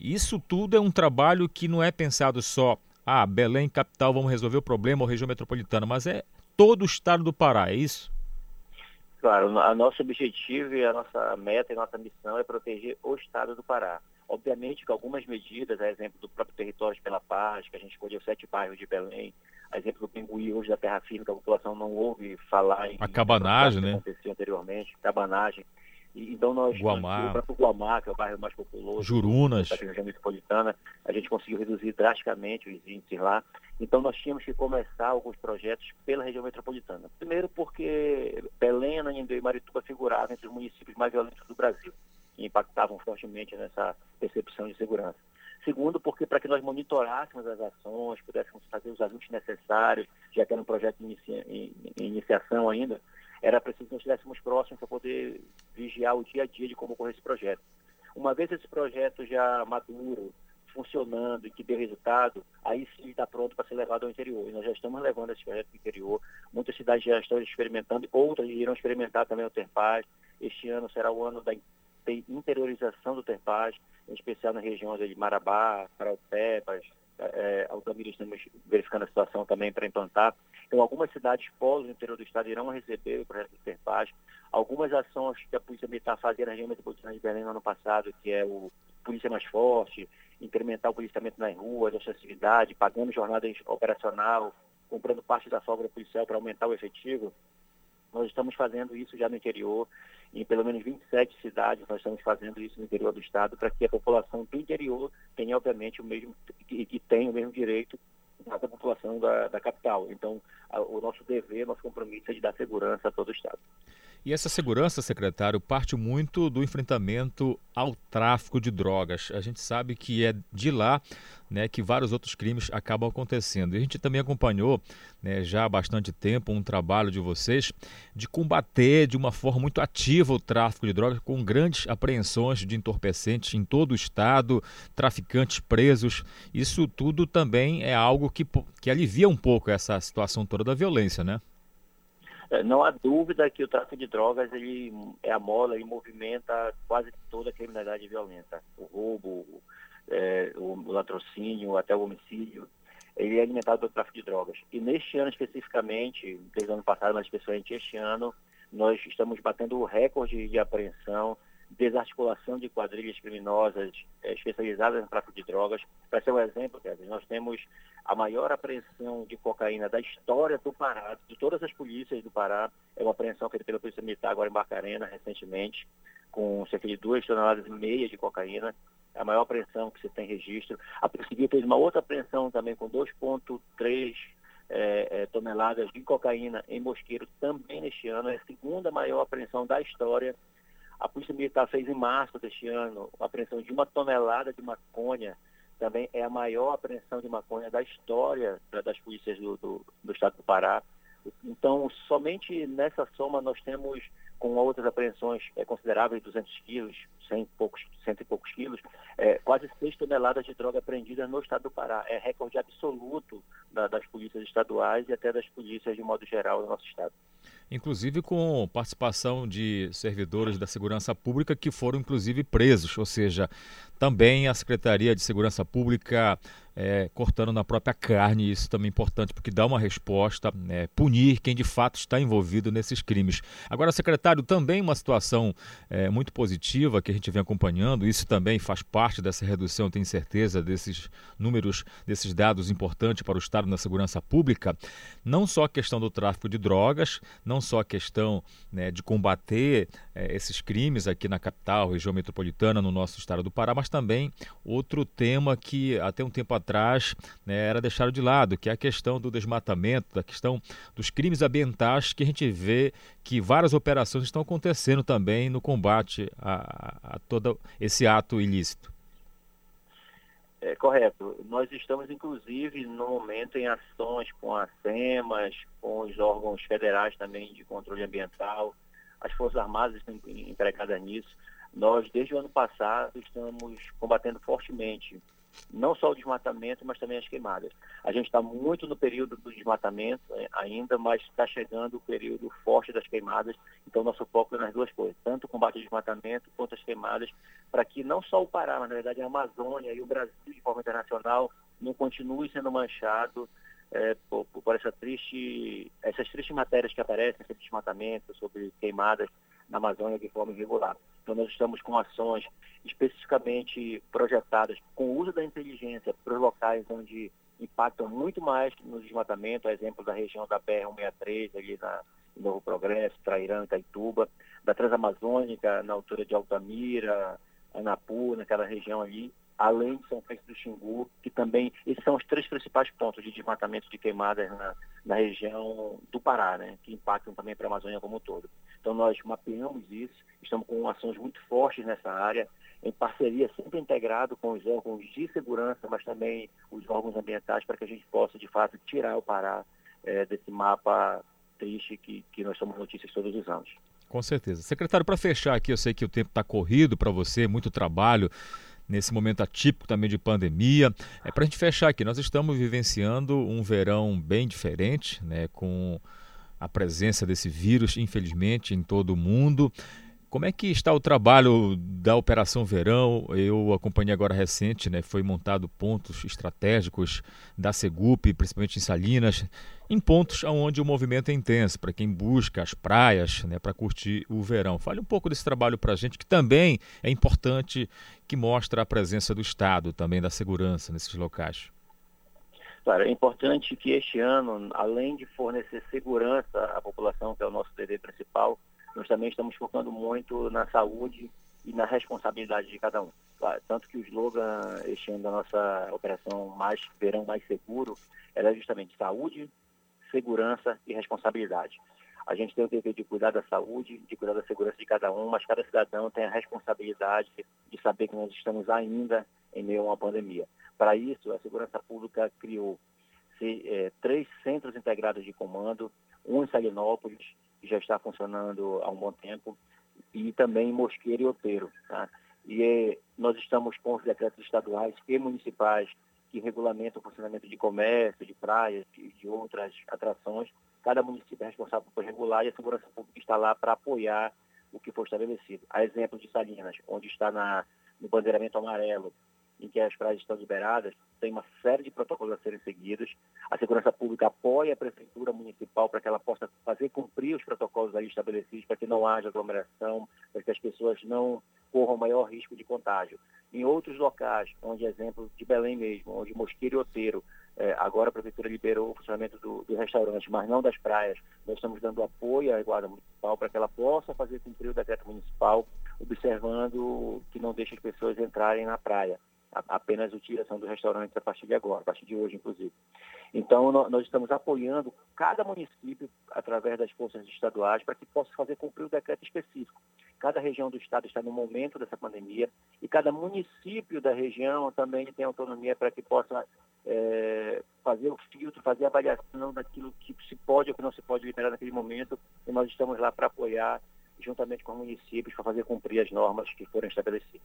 Speaker 2: Isso tudo é um trabalho que não é pensado só, ah, Belém, capital, vamos resolver o problema, ou região metropolitana, mas é todo o estado do Pará, é isso?
Speaker 7: Claro, o nosso objetivo e a nossa meta e a nossa missão é proteger o estado do Pará. Obviamente que algumas medidas, a exemplo do próprio território de Pela Paz, que a gente escolheu sete bairros de Belém, a exemplo do Pinguí hoje da terra firme, que a população não ouve falar em...
Speaker 2: A cabanagem, né?
Speaker 7: aconteceu anteriormente, cabanagem. E, então nós,
Speaker 2: Guamá.
Speaker 7: o próprio Guamá, que é o bairro mais populoso
Speaker 2: Jurunas.
Speaker 7: da região metropolitana, a gente conseguiu reduzir drasticamente os índices lá. Então nós tínhamos que começar alguns projetos pela região metropolitana. Primeiro porque Belém, Ananindeua e Marituba figuravam entre os municípios mais violentos do Brasil e impactavam fortemente nessa percepção de segurança. Segundo, porque para que nós monitorássemos as ações, pudéssemos fazer os ajustes necessários, já que era um projeto em, em, em iniciação ainda, era preciso que nós estivéssemos próximos para poder vigiar o dia a dia de como ocorrer esse projeto. Uma vez esse projeto já maduro, funcionando e que deu resultado, aí sim está pronto para ser levado ao interior. E nós já estamos levando esse projeto ao interior. Muitas cidades já estão experimentando, outras irão experimentar também o Terpaz. Este ano será o ano da interiorização do Terpaz, em especial na região de Marabá, Paraupebas, é, Altamira estamos verificando a situação também para implantar. Então, algumas cidades polos no interior do estado irão receber o projeto do Terpaz. Algumas ações que a Polícia Militar fazia na região metropolitana de Belém no ano passado, que é o Polícia Mais Forte, incrementar o policiamento nas ruas, acessibilidade, pagando jornada operacional, comprando parte da folga policial para aumentar o efetivo. Nós estamos fazendo isso já no interior, em pelo menos 27 cidades nós estamos fazendo isso no interior do estado, para que a população do interior tenha, obviamente, o mesmo, e que tenha o mesmo direito da população da, da capital. Então, a, o nosso dever, nosso compromisso é de dar segurança a todo o estado.
Speaker 2: E essa segurança, secretário, parte muito do enfrentamento ao tráfico de drogas. A gente sabe que é de lá né, que vários outros crimes acabam acontecendo. E a gente também acompanhou né, já há bastante tempo um trabalho de vocês de combater de uma forma muito ativa o tráfico de drogas, com grandes apreensões de entorpecentes em todo o estado, traficantes presos. Isso tudo também é algo que, que alivia um pouco essa situação toda da violência, né?
Speaker 7: É, não há dúvida que o tráfico de drogas ele é a mola e movimenta quase toda a criminalidade violenta. O roubo, é, o latrocínio, até o homicídio, ele é alimentado pelo tráfico de drogas. E neste ano especificamente, desde o ano passado, mas especialmente este ano, nós estamos batendo o recorde de apreensão desarticulação de quadrilhas criminosas é, especializadas no tráfico de drogas. Para ser um exemplo, Kevin, nós temos a maior apreensão de cocaína da história do Pará, de todas as polícias do Pará. É uma apreensão feita pela Polícia Militar agora em Barcarena, recentemente, com cerca de duas toneladas e meia de cocaína. É a maior apreensão que se tem registro. A Polícia fez uma outra apreensão também com 2,3 é, é, toneladas de cocaína em Mosqueiro também neste ano. É a segunda maior apreensão da história a Polícia Militar fez em março deste ano a apreensão de uma tonelada de maconha. Também é a maior apreensão de maconha da história das polícias do, do, do estado do Pará. Então, somente nessa soma nós temos, com outras apreensões é, consideráveis, 200 quilos, 100 e poucos, cento e poucos quilos, é, quase 6 toneladas de droga apreendida no estado do Pará. É recorde absoluto da, das polícias estaduais e até das polícias de modo geral do nosso estado
Speaker 2: inclusive com participação de servidores da segurança pública que foram inclusive presos, ou seja, também a Secretaria de Segurança Pública é, cortando na própria carne, isso também é importante porque dá uma resposta, é, punir quem de fato está envolvido nesses crimes. Agora, secretário, também uma situação é, muito positiva que a vem acompanhando, isso também faz parte dessa redução, tenho certeza, desses números, desses dados importantes para o Estado na segurança pública, não só a questão do tráfico de drogas, não só a questão né, de combater é, esses crimes aqui na capital, região metropolitana, no nosso estado do Pará, mas também outro tema que até um tempo atrás né, era deixado de lado, que é a questão do desmatamento, da questão dos crimes ambientais, que a gente vê que várias operações estão acontecendo também no combate a, a todo esse ato ilícito.
Speaker 7: É, correto. Nós estamos, inclusive, no momento em ações com as SEMAS, com os órgãos federais também de controle ambiental, as Forças Armadas estão empregadas nisso. Nós, desde o ano passado, estamos combatendo fortemente não só o desmatamento, mas também as queimadas. A gente está muito no período do desmatamento é, ainda, mas está chegando o período forte das queimadas, então nosso foco é nas duas coisas, tanto o combate ao desmatamento quanto as queimadas, para que não só o Pará, mas na verdade a Amazônia e o Brasil de forma internacional não continue sendo manchado é, por, por, essa triste, essas tristes matérias que aparecem sobre desmatamento, sobre queimadas na Amazônia de forma irregular. Então, nós estamos com ações especificamente projetadas com o uso da inteligência para os locais onde impactam muito mais no desmatamento, a exemplo da região da BR-163, ali na Novo Progresso, Trairão, Itaituba, da Transamazônica, na altura de Altamira, Anapu, naquela região ali, além de São Francisco do Xingu, que também, esses são os três principais pontos de desmatamento de queimadas na, na região do Pará, né, que impactam também para a Amazônia como um todo. Então nós mapeamos isso, estamos com ações muito fortes nessa área, em parceria sempre integrado com os órgãos de segurança, mas também os órgãos ambientais, para que a gente possa, de fato, tirar o Pará é, desse mapa triste que, que nós somos notícias todos os anos.
Speaker 2: Com certeza. Secretário, para fechar aqui, eu sei que o tempo está corrido para você, muito trabalho nesse momento atípico também de pandemia. É para a gente fechar aqui, nós estamos vivenciando um verão bem diferente, né, com a presença desse vírus, infelizmente, em todo o mundo. Como é que está o trabalho da Operação Verão? Eu acompanhei agora recente, né? Foi montado pontos estratégicos da Segup, principalmente em Salinas, em pontos onde o movimento é intenso, para quem busca as praias, né, para curtir o verão. Fale um pouco desse trabalho para a gente, que também é importante, que mostra a presença do Estado, também da segurança nesses locais.
Speaker 7: Claro, é importante que este ano, além de fornecer segurança à população, que é o nosso dever principal, nós também estamos focando muito na saúde e na responsabilidade de cada um. Tanto que o slogan este ano da nossa operação Mais Verão Mais Seguro é justamente saúde, segurança e responsabilidade. A gente tem o dever de cuidar da saúde, de cuidar da segurança de cada um, mas cada cidadão tem a responsabilidade de saber que nós estamos ainda em meio a uma pandemia. Para isso, a Segurança Pública criou se, é, três centros integrados de comando, um em Salinópolis, que já está funcionando há um bom tempo, e também Mosqueiro e Outeiro. Tá? E é, nós estamos com os decretos estaduais e municipais que regulamentam o funcionamento de comércio, de praias, de, de outras atrações. Cada município é responsável por regular e a segurança pública está lá para apoiar o que for estabelecido. A exemplo de Salinas, onde está na, no bandeiramento amarelo, em que as praias estão liberadas, tem uma série de protocolos a serem seguidos. A segurança pública apoia a prefeitura municipal para que ela possa fazer cumprir os protocolos ali estabelecidos, para que não haja aglomeração, para que as pessoas não corram maior risco de contágio. Em outros locais, onde exemplo de Belém mesmo, onde Mosqueiro e Oteiro, é, agora a prefeitura liberou o funcionamento do, do restaurante, mas não das praias, nós estamos dando apoio à guarda municipal para que ela possa fazer cumprir o decreto municipal, observando que não deixe as pessoas entrarem na praia apenas utilização dos restaurantes a partir de agora, a partir de hoje, inclusive. Então, nós estamos apoiando cada município, através das forças estaduais, para que possa fazer cumprir o decreto específico. Cada região do estado está no momento dessa pandemia e cada município da região também tem autonomia para que possa é, fazer o filtro, fazer a avaliação daquilo que se pode ou que não se pode liberar naquele momento. E nós estamos lá para apoiar juntamente com os municípios, para fazer cumprir as normas que foram estabelecidas.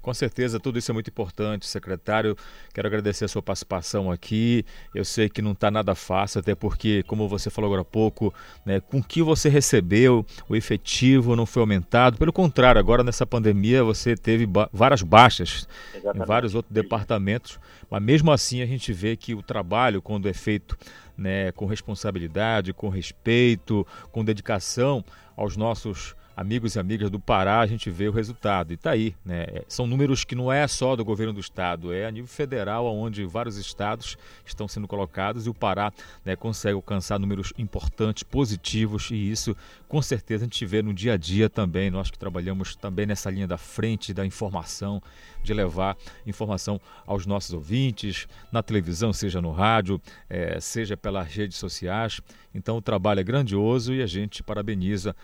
Speaker 2: Com certeza, tudo isso é muito importante, secretário. Quero agradecer a sua participação aqui. Eu sei que não está nada fácil, até porque, como você falou agora há pouco, né, com o que você recebeu, o efetivo não foi aumentado. Pelo contrário, agora nessa pandemia você teve ba várias baixas Exatamente. em vários outros departamentos, mas mesmo assim a gente vê que o trabalho, quando é feito né, com responsabilidade, com respeito, com dedicação aos nossos amigos e amigas do Pará, a gente vê o resultado. E está aí. Né? É, são números que não é só do governo do estado, é a nível federal, onde vários estados estão sendo colocados e o Pará né, consegue alcançar números importantes, positivos, e isso com certeza a gente vê no dia a dia também. Nós que trabalhamos também nessa linha da frente da informação, de levar informação aos nossos ouvintes, na televisão, seja no rádio, é, seja pelas redes sociais. Então o trabalho é grandioso e a gente parabeniza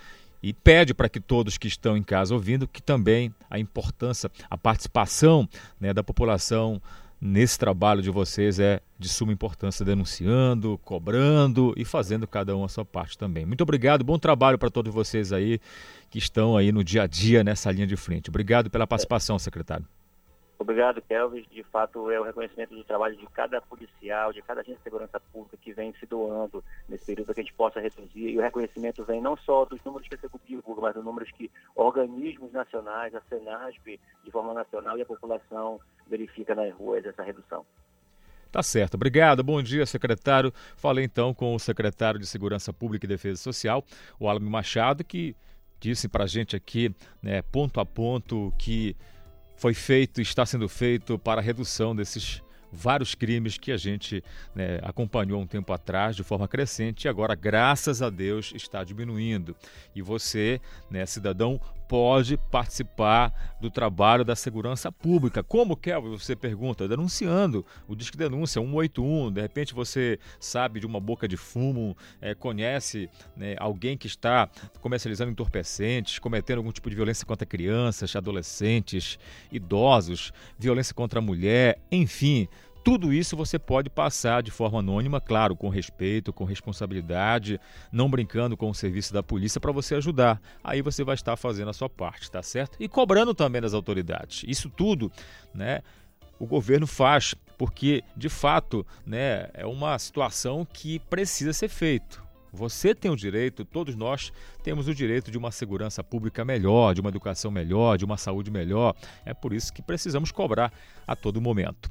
Speaker 2: e pede para que todos que estão em casa ouvindo que também a importância, a participação né, da população nesse trabalho de vocês é de suma importância, denunciando, cobrando e fazendo cada um a sua parte também. Muito obrigado, bom trabalho para todos vocês aí que estão aí no dia a dia nessa linha de frente. Obrigado pela participação, secretário.
Speaker 7: Obrigado, Kelvis. De fato, é o reconhecimento do trabalho de cada policial, de cada agente de segurança pública que vem se doando nesse período para que a gente possa reduzir. E o reconhecimento vem não só dos números que divulga, mas dos números que organismos nacionais, a Senasp, de forma nacional, e a população verifica nas ruas essa redução.
Speaker 2: Tá certo. Obrigado. Bom dia, secretário. Falei então com o secretário de Segurança Pública e Defesa Social, o Alame Machado, que disse para a gente aqui, né, ponto a ponto, que foi feito, está sendo feito para a redução desses vários crimes que a gente né, acompanhou um tempo atrás de forma crescente e agora, graças a Deus, está diminuindo. E você, né, cidadão, pode participar do trabalho da segurança pública. Como, Kelvin, você pergunta? Denunciando. O Disque Denúncia 181. De repente você sabe de uma boca de fumo, é, conhece né, alguém que está comercializando entorpecentes, cometendo algum tipo de violência contra crianças, adolescentes, idosos, violência contra a mulher, enfim Tudo isso você pode passar de forma anônima, claro, com respeito, com responsabilidade, não brincando com o serviço da polícia para você ajudar. Aí você vai estar fazendo a sua parte, tá certo? E cobrando também das autoridades. Isso tudo, né? O governo faz porque, de fato, né, é uma situação que precisa ser feito. Você tem o direito, todos nós temos o direito de uma segurança pública melhor, de uma educação melhor, de uma saúde melhor. É por isso que precisamos cobrar a todo momento.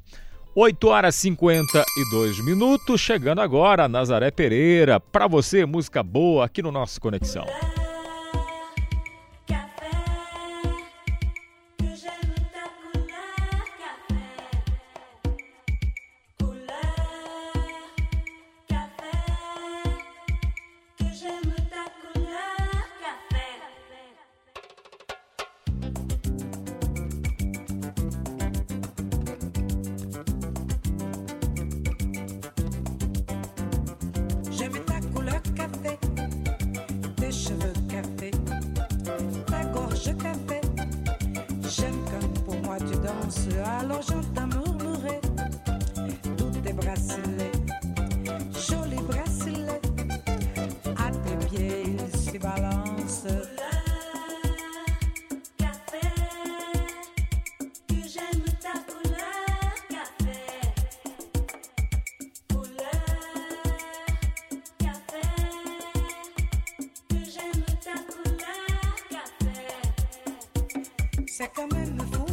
Speaker 2: 8 horas e 52 minutos, chegando agora Nazaré Pereira. Para você, música boa aqui no nosso Conexão.
Speaker 8: Sácame mi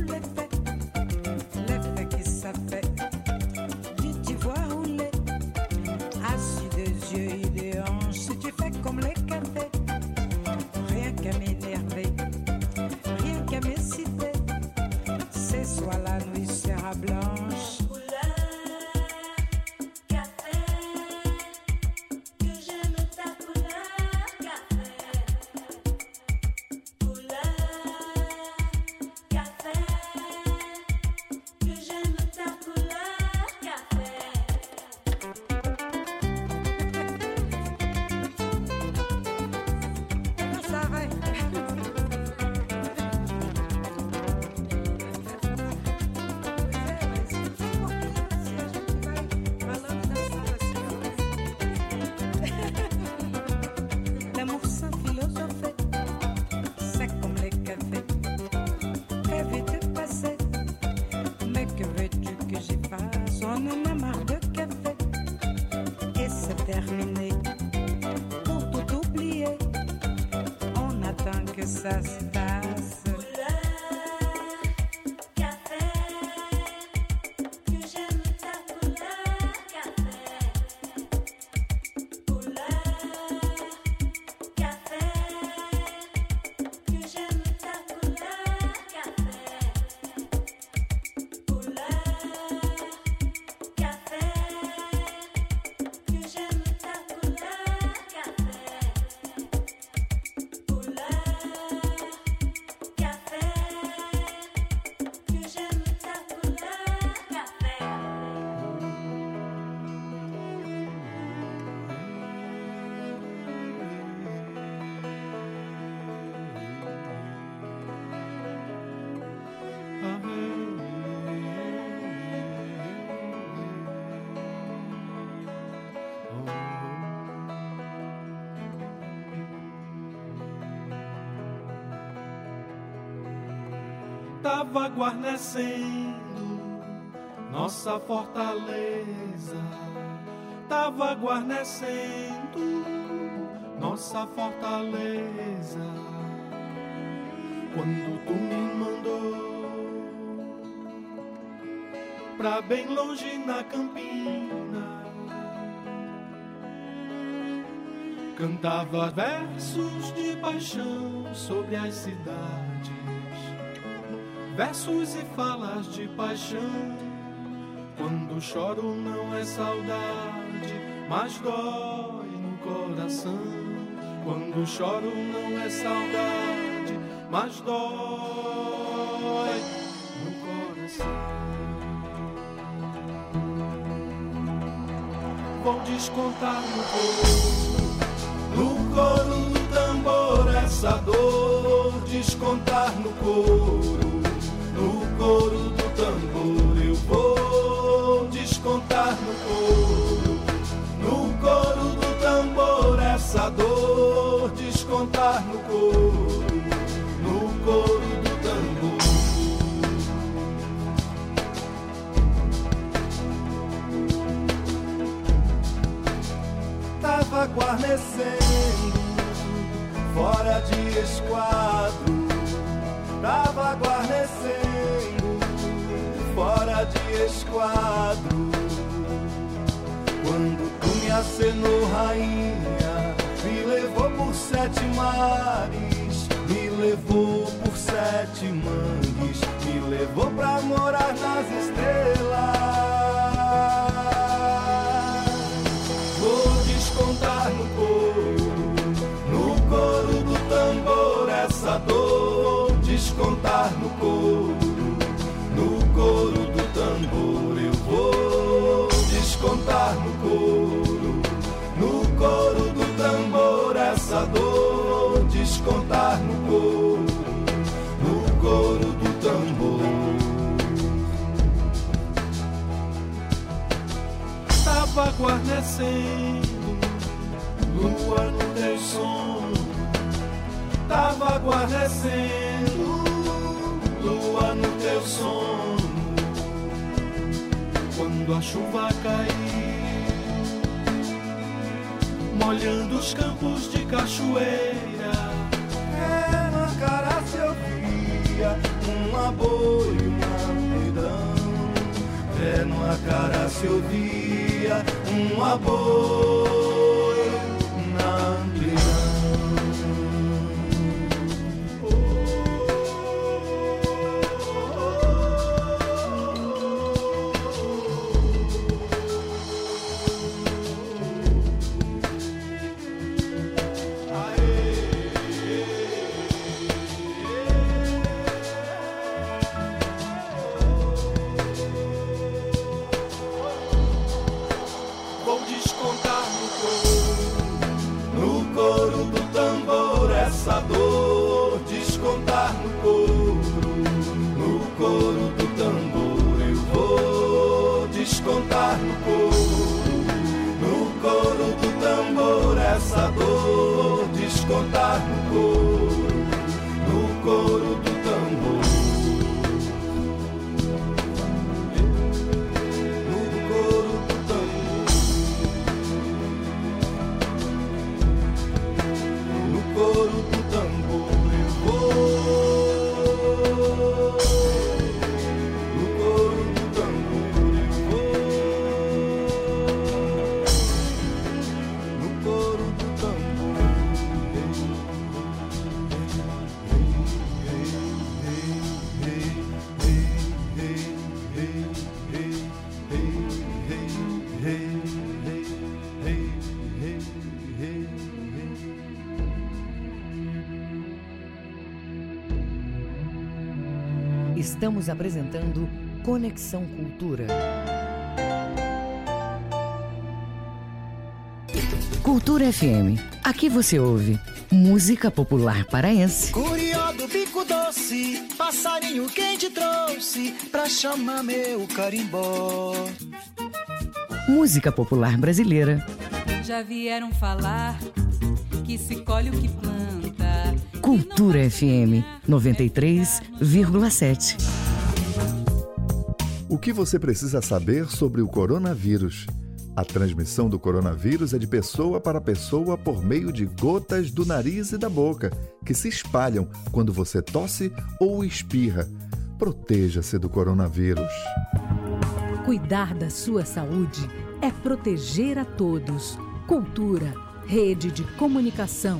Speaker 8: estava guarnecendo nossa fortaleza, estava guarnecendo nossa fortaleza. Quando tu me mandou pra bem longe na campina, cantava versos de paixão sobre as cidades versos e falas de paixão. Quando choro não é saudade, mas dói no coração. Quando choro não é saudade, mas dói no coração. Vou descontar no coro, no coro do tambor essa dor, descontar no coro coro do tambor eu vou descontar no coro, no coro do tambor essa dor descontar no coro, no coro do tambor. Tava guarnecendo fora de esquadra. Esquadro. Quando tu me acenou, rainha, me levou por sete mares, me levou por sete mangues, me levou pra morar nas estrelas. Tava guarnecendo, lua no teu sono, tava guarnecendo, lua no teu sono quando a chuva cair, molhando os campos de cachoeira. Na cara se ouvia uma pedão. É na cara se ouvia uma boi, tambor, essa dor. Descontar no couro,
Speaker 1: Estamos apresentando Conexão Cultura. Cultura FM. Aqui você ouve música popular paraense,
Speaker 9: Curió do bico doce, passarinho quente trouxe pra chamar meu carimbó.
Speaker 1: música popular brasileira,
Speaker 10: Já vieram falar que se colhe o que planta.
Speaker 1: Cultura FM 93,7.
Speaker 11: O que você precisa saber sobre o coronavírus? A transmissão do coronavírus é de pessoa para pessoa por meio de gotas do nariz e da boca, que se espalham quando você tosse ou espirra. Proteja-se do coronavírus.
Speaker 12: Cuidar da sua saúde é proteger a todos. Cultura, rede de comunicação.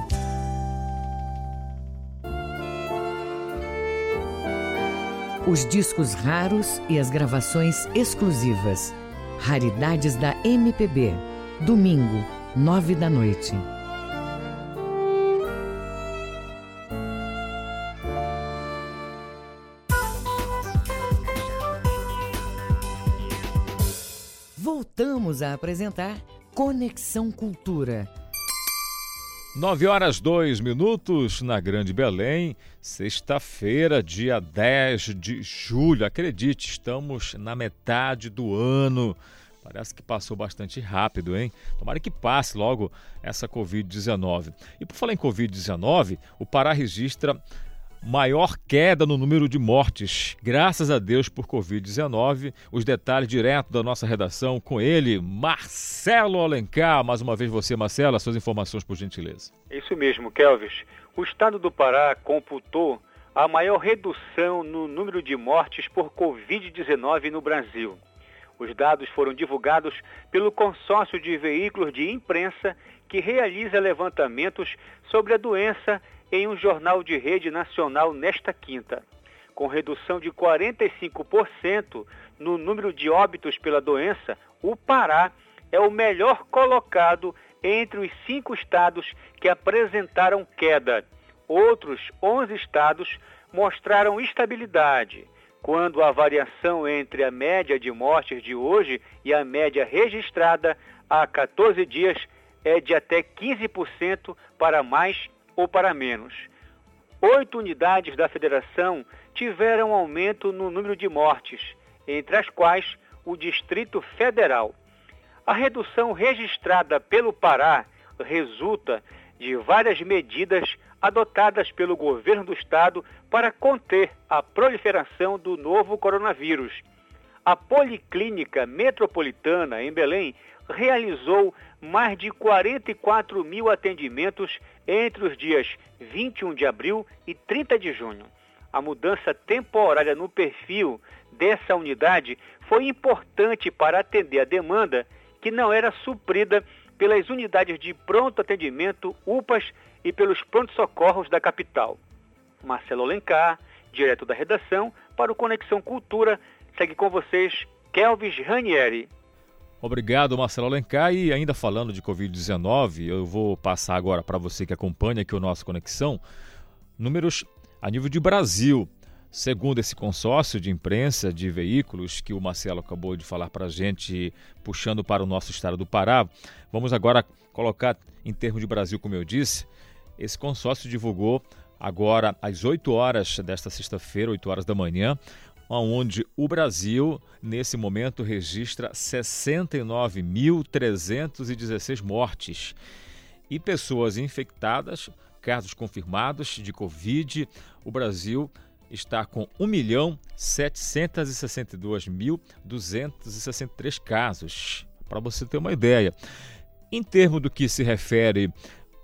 Speaker 1: os discos raros e as gravações exclusivas. Raridades da MPB. Domingo, nove da noite. Voltamos a apresentar Conexão Cultura
Speaker 2: 9 horas 2 minutos na Grande Belém, sexta-feira, dia 10 de julho. Acredite, estamos na metade do ano. Parece que passou bastante rápido, hein? Tomara que passe logo essa Covid-19. E por falar em Covid-19, o Pará registra maior queda no número de mortes, graças a Deus por Covid-19. Os detalhes direto da nossa redação com ele, Marcelo Alencar. Mais uma vez você, Marcelo, as suas informações, por gentileza.
Speaker 4: É isso mesmo, Kelvis. O estado do Pará computou a maior redução no número de mortes por Covid-19 no Brasil. Os dados foram divulgados pelo consórcio de veículos de imprensa que realiza levantamentos sobre a doença em um jornal de rede nacional nesta quinta. Com redução de 45% no número de óbitos pela doença, o Pará é o melhor colocado entre os cinco estados que apresentaram queda. Outros 11 estados mostraram estabilidade quando a variação entre a média de mortes de hoje e a média registrada há 14 dias é de até 15% para mais ou para menos. Oito unidades da federação tiveram aumento no número de mortes, entre as quais o Distrito Federal. A redução registrada pelo Pará resulta de várias medidas adotadas pelo governo do estado para conter a proliferação do novo coronavírus. A Policlínica Metropolitana, em Belém, realizou mais de 44 mil atendimentos entre os dias 21 de abril e 30 de junho. A mudança temporária no perfil dessa unidade foi importante para atender a demanda que não era suprida pelas unidades de pronto atendimento UPAs e pelos prontos-socorros da capital. Marcelo Alencar, direto da redação, para o Conexão Cultura, segue com vocês Kelvis Ranieri.
Speaker 2: Obrigado, Marcelo Alencar. E ainda falando de Covid-19, eu vou passar agora para você que acompanha aqui o nosso Conexão, números a nível de Brasil. Segundo esse consórcio de imprensa de veículos que o Marcelo acabou de falar para a gente, puxando para o nosso estado do Pará, vamos agora colocar em termos de Brasil, como eu disse, esse consórcio divulgou agora às 8 horas desta sexta-feira, 8 horas da manhã, onde o Brasil, nesse momento, registra 69.316 mortes e pessoas infectadas, casos confirmados de Covid. O Brasil está com 1.762.263 casos, para você ter uma ideia. Em termos do que se refere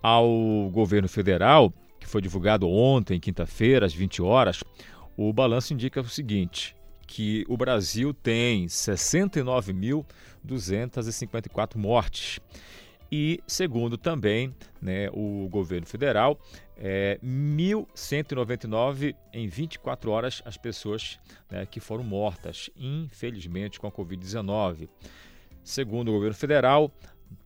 Speaker 2: ao governo federal, que foi divulgado ontem, quinta-feira, às 20 horas, o balanço indica o seguinte: que o Brasil tem 69.254 mortes. E, segundo também né, o governo federal, é 1.199 em 24 horas as pessoas né, que foram mortas, infelizmente, com a Covid-19. Segundo o governo federal,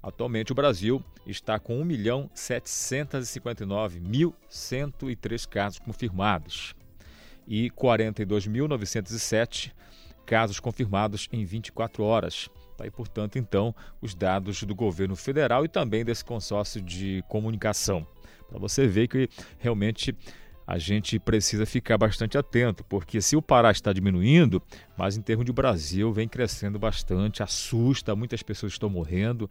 Speaker 2: atualmente o Brasil está com 1.759.103 casos confirmados e 42.907 casos confirmados em 24 horas. Tá aí, portanto, então, os dados do governo federal e também desse consórcio de comunicação. Para você ver que realmente a gente precisa ficar bastante atento, porque se o Pará está diminuindo, mas em termos de Brasil vem crescendo bastante, assusta, muitas pessoas estão morrendo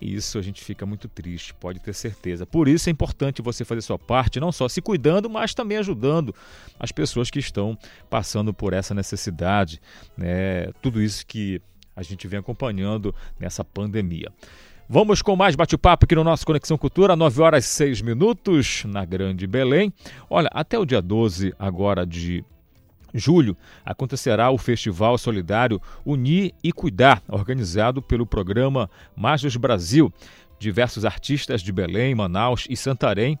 Speaker 2: e isso a gente fica muito triste, pode ter certeza. Por isso é importante você fazer sua parte, não só se cuidando, mas também ajudando as pessoas que estão passando por essa necessidade, né? Tudo isso que a gente vem acompanhando nessa pandemia. Vamos com mais bate-papo aqui no nosso Conexão Cultura, 9 horas e 6 minutos, na Grande Belém. Olha, até o dia 12 agora de julho acontecerá o Festival Solidário Unir e Cuidar, organizado pelo programa Majos Brasil. Diversos artistas de Belém, Manaus e Santarém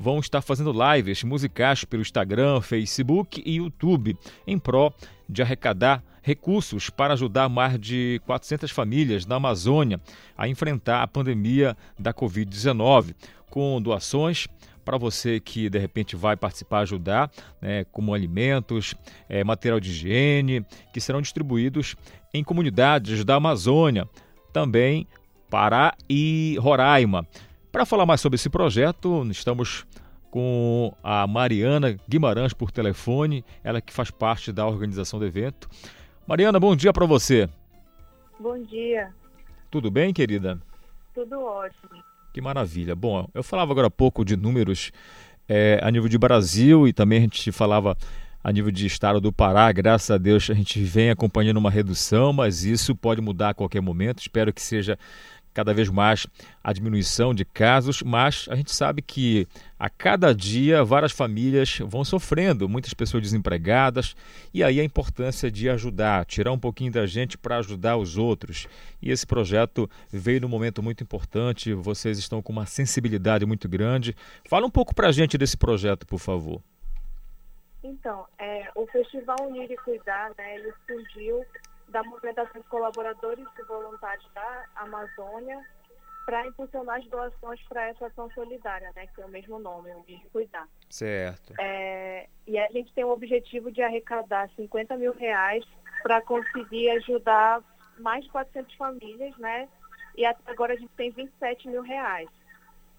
Speaker 2: vão estar fazendo lives musicais pelo Instagram, Facebook e YouTube em prol de arrecadar recursos para ajudar mais de 400 famílias na Amazônia a enfrentar a pandemia da Covid-19, com doações para você que de repente vai participar, ajudar, né, como alimentos, é, material de higiene, que serão distribuídos em comunidades da Amazônia também Pará e Roraima. Para falar mais sobre esse projeto, estamos com a Mariana Guimarães por telefone, ela que faz parte da organização do evento. Mariana, bom dia para você.
Speaker 13: Bom dia.
Speaker 2: Tudo bem, querida?
Speaker 13: Tudo ótimo.
Speaker 2: Que maravilha. Bom, eu falava agora há pouco de números é, a nível de Brasil e também a gente falava a nível de estado do Pará. Graças a Deus a gente vem acompanhando uma redução, mas isso pode mudar a qualquer momento. Espero que seja cada vez mais a diminuição de casos, mas a gente sabe que a cada dia várias famílias vão sofrendo, muitas pessoas desempregadas, e aí a importância de ajudar, tirar um pouquinho da gente para ajudar os outros. E esse projeto veio num momento muito importante, vocês estão com uma sensibilidade muito grande. Fala um pouco para a gente desse projeto, por favor.
Speaker 13: Então, é, o Festival Unir e Cuidar, né, ele surgiu da movimentação de colaboradores e voluntários da Amazônia para impulsionar as doações para essa ação solidária, né, que é o mesmo nome, o de cuidar.
Speaker 2: Certo.
Speaker 13: É, e a gente tem o objetivo de arrecadar 50 mil reais para conseguir ajudar mais de 400 famílias, né? E até agora a gente tem 27 mil reais.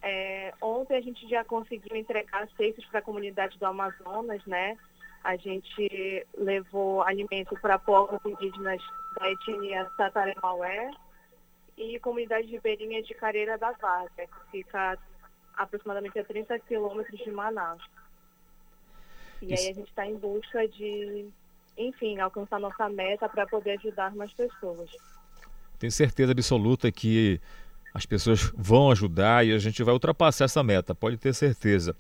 Speaker 13: É, ontem a gente já conseguiu entregar cestas para a comunidade do Amazonas, né? A gente levou alimento para povos indígenas da etnia Tataremaué e comunidade ribeirinha de Careira da Vaga, que fica aproximadamente a 30 quilômetros de Manaus. E Isso. aí a gente está em busca de, enfim, alcançar nossa meta para poder ajudar mais pessoas.
Speaker 2: Tenho certeza absoluta que as pessoas vão ajudar e a gente vai ultrapassar essa meta, pode ter certeza.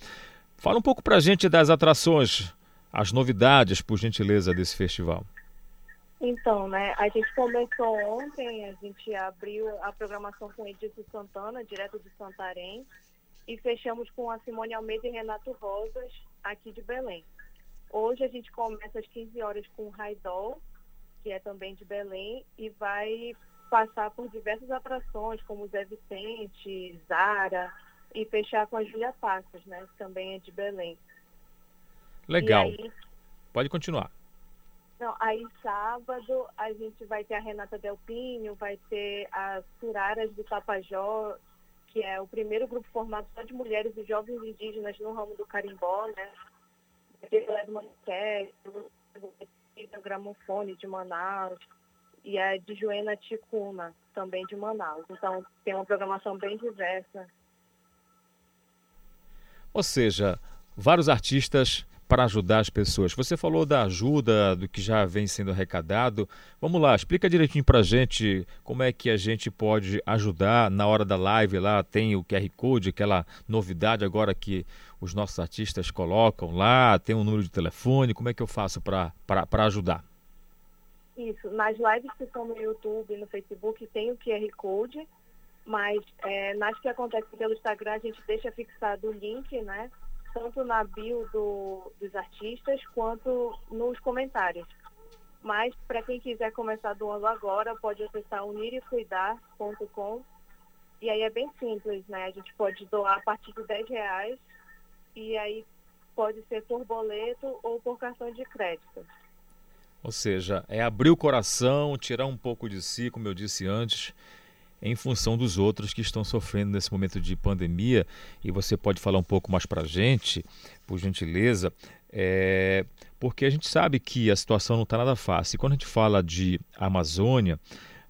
Speaker 2: Fala um pouco para a gente das atrações as novidades, por gentileza, desse festival?
Speaker 13: Então, né, a gente começou ontem, a gente abriu a programação com Edilson Santana, direto de Santarém, e fechamos com a Simone Almeida e Renato Rosas, aqui de Belém. Hoje a gente começa às 15 horas com o Raidol, que é também de Belém, e vai passar por diversas atrações, como Zé Vicente, Zara, e fechar com a Júlia Passos, né, que também é de Belém.
Speaker 2: Legal. Aí, Pode continuar.
Speaker 13: Não, aí sábado a gente vai ter a Renata Delpinho, vai ter as Curaras do Tapajó, que é o primeiro grupo formado só de mulheres e jovens indígenas no ramo do carimbó, né? Vai ter o Manifesto, o Gramofone de Manaus e a de Joena Ticuna, também de Manaus. Então tem uma programação bem diversa.
Speaker 2: Ou seja, vários artistas para ajudar as pessoas. Você falou da ajuda, do que já vem sendo arrecadado. Vamos lá, explica direitinho para a gente como é que a gente pode ajudar na hora da live lá. Tem o QR Code, aquela novidade agora que os nossos artistas colocam lá, tem um número de telefone. Como é que eu faço para ajudar?
Speaker 13: Isso, nas lives que estão no YouTube e no Facebook tem o QR Code, mas é, nas que acontecem pelo Instagram a gente deixa fixado o link, né? Tanto na bio do, dos artistas quanto nos comentários. Mas para quem quiser começar doando agora, pode acessar uniricuidar.com e aí é bem simples, né? A gente pode doar a partir de 10 reais e aí pode ser por boleto ou por cartão de crédito.
Speaker 2: Ou seja, é abrir o coração, tirar um pouco de si, como eu disse antes, em função dos outros que estão sofrendo nesse momento de pandemia. E você pode falar um pouco mais para a gente, por gentileza, é, porque a gente sabe que a situação não está nada fácil. E quando a gente fala de Amazônia,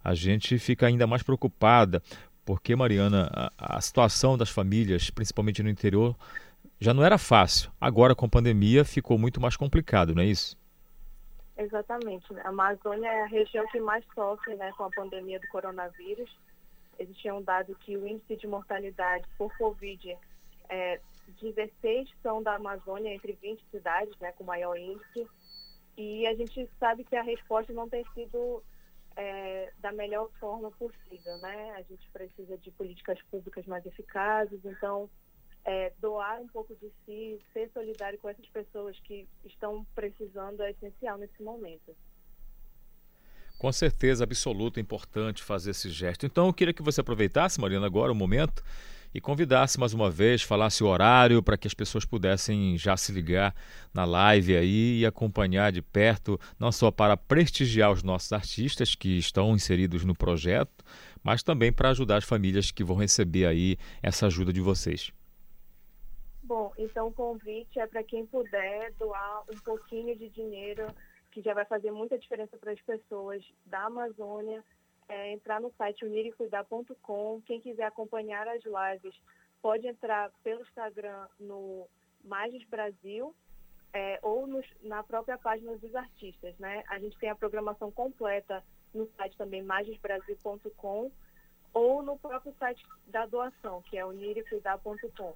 Speaker 2: a gente fica ainda mais preocupada, porque, Mariana, a, a situação das famílias, principalmente no interior, já não era fácil. Agora, com a pandemia, ficou muito mais complicado, não é isso?
Speaker 13: Exatamente. A Amazônia é a região que mais sofre né, com a pandemia do coronavírus existia um dado que o índice de mortalidade por Covid é 16 são da Amazônia, entre 20 cidades, né, com maior índice. E a gente sabe que a resposta não tem sido é, da melhor forma possível, né? A gente precisa de políticas públicas mais eficazes, então é, doar um pouco de si, ser solidário com essas pessoas que estão precisando é essencial nesse momento.
Speaker 2: Com certeza absoluta, importante fazer esse gesto. Então eu queria que você aproveitasse, Mariana, agora o momento e convidasse mais uma vez, falasse o horário para que as pessoas pudessem já se ligar na live aí e acompanhar de perto, não só para prestigiar os nossos artistas que estão inseridos no projeto, mas também para ajudar as famílias que vão receber aí essa ajuda de vocês.
Speaker 13: Bom, então o convite é para quem puder doar um pouquinho de dinheiro, que já vai fazer muita diferença para as pessoas da Amazônia. É, entrar no site uniricuidar.com. Quem quiser acompanhar as lives pode entrar pelo Instagram no Magis Brasil é, ou nos, na própria página dos artistas. Né? A gente tem a programação completa no site também magisbrasil.com ou no próprio site da doação, que é uniricuidar.com.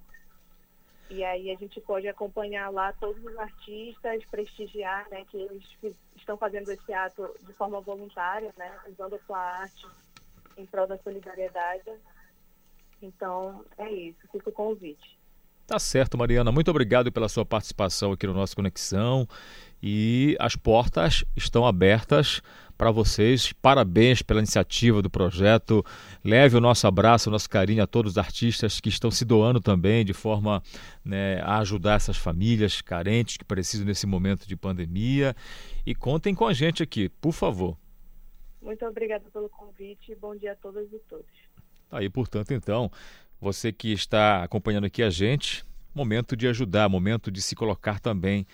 Speaker 13: E aí a gente pode acompanhar lá todos os artistas, prestigiar, né, que eles estão fazendo esse ato de forma voluntária, né, usando a sua arte em prol da solidariedade. Então, é isso, fica o convite.
Speaker 2: Tá certo, Mariana. Muito obrigado pela sua participação aqui no nosso Conexão. E as portas estão abertas para vocês. Parabéns pela iniciativa do projeto. Leve o nosso abraço, o nosso carinho a todos os artistas que estão se doando também de forma né, a ajudar essas famílias carentes que precisam nesse momento de pandemia. E contem com a gente aqui, por favor.
Speaker 13: Muito obrigada pelo convite. Bom dia a todas e todos.
Speaker 2: Aí, portanto, então, você que está acompanhando aqui a gente, momento de ajudar, momento de se colocar também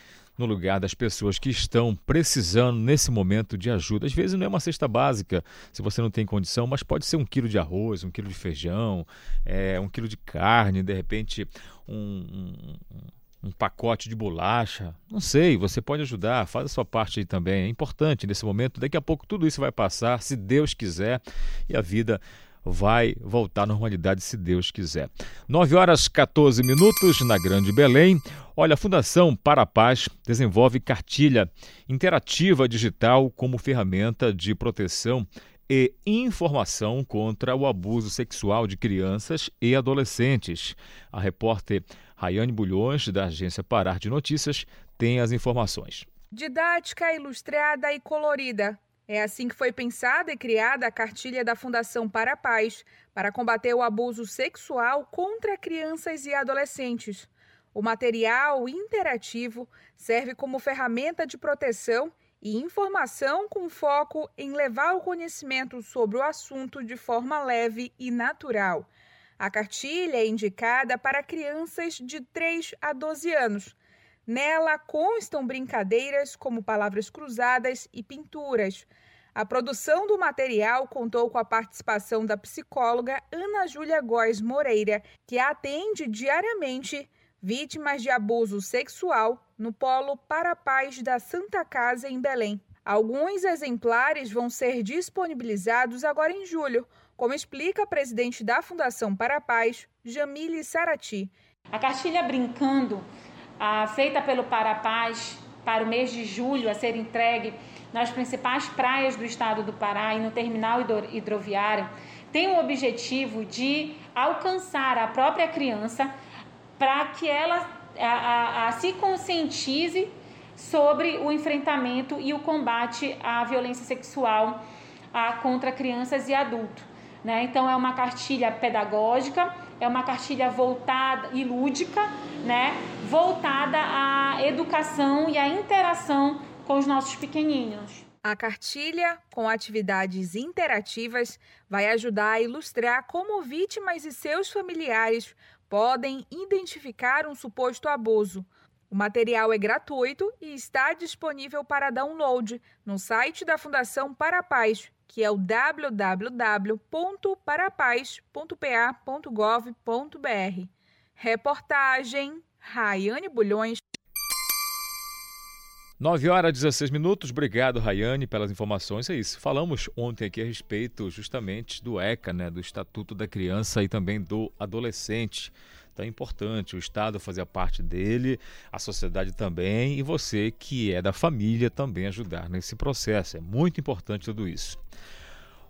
Speaker 2: no lugar das pessoas que estão precisando nesse momento de ajuda. Às vezes não é uma cesta básica, se você não tem condição, mas pode ser um quilo de arroz, um quilo de feijão, é, um quilo de carne, de repente um, um, um pacote de bolacha. Não sei, você pode ajudar, faz a sua parte aí também. É importante nesse momento. Daqui a pouco tudo isso vai passar, se Deus quiser, e a vida vai voltar à normalidade se Deus quiser. 9 horas 14 minutos na Grande Belém. Olha, a Fundação Para a Paz desenvolve cartilha interativa digital como ferramenta de proteção e informação contra o abuso sexual de crianças e adolescentes. A repórter Rayane Bulhões, da agência Parar de Notícias, tem as informações.
Speaker 14: Didática, ilustrada e colorida. É assim que foi pensada e criada a cartilha da Fundação Para a Paz para combater o abuso sexual contra crianças e adolescentes. O material interativo serve como ferramenta de proteção e informação com foco em levar o conhecimento sobre o assunto de forma leve e natural. A cartilha é indicada para crianças de 3 a 12 anos Nela constam brincadeiras como palavras cruzadas e pinturas. A produção do material contou com a participação da psicóloga Ana Júlia Góes Moreira, que atende diariamente vítimas de abuso sexual no Polo Para a Paz da Santa Casa, em Belém. Alguns exemplares vão ser disponibilizados agora em julho, como explica a presidente da Fundação Para a Paz, Jamile Sarati.
Speaker 15: A cartilha Brincando feita pelo Parapaz para o mês de julho a ser entregue nas principais praias do estado do Pará e no terminal hidroviário, tem o objetivo de alcançar a própria criança para que ela a, a, a, se conscientize sobre o enfrentamento e o combate à violência sexual a, contra crianças e adultos. Né? Então, é uma cartilha pedagógica, é uma cartilha voltada e lúdica, né? voltada à educação e à interação com os nossos pequeninos.
Speaker 14: A cartilha, com atividades interativas, vai ajudar a ilustrar como vítimas e seus familiares podem identificar um suposto abuso. O material é gratuito e está disponível para download no site da Fundação Para a Paz, que é o www.parapaz.pa.gov.br. Reportagem Raiane Bulhões.
Speaker 2: 9 horas e 16 minutos. Obrigado, Rayane, pelas informações. É isso. Falamos ontem aqui a respeito justamente do ECA, né, do Estatuto da Criança e também do Adolescente. Então é importante o Estado fazer parte dele, a sociedade também e você que é da família também ajudar nesse processo. É muito importante tudo isso.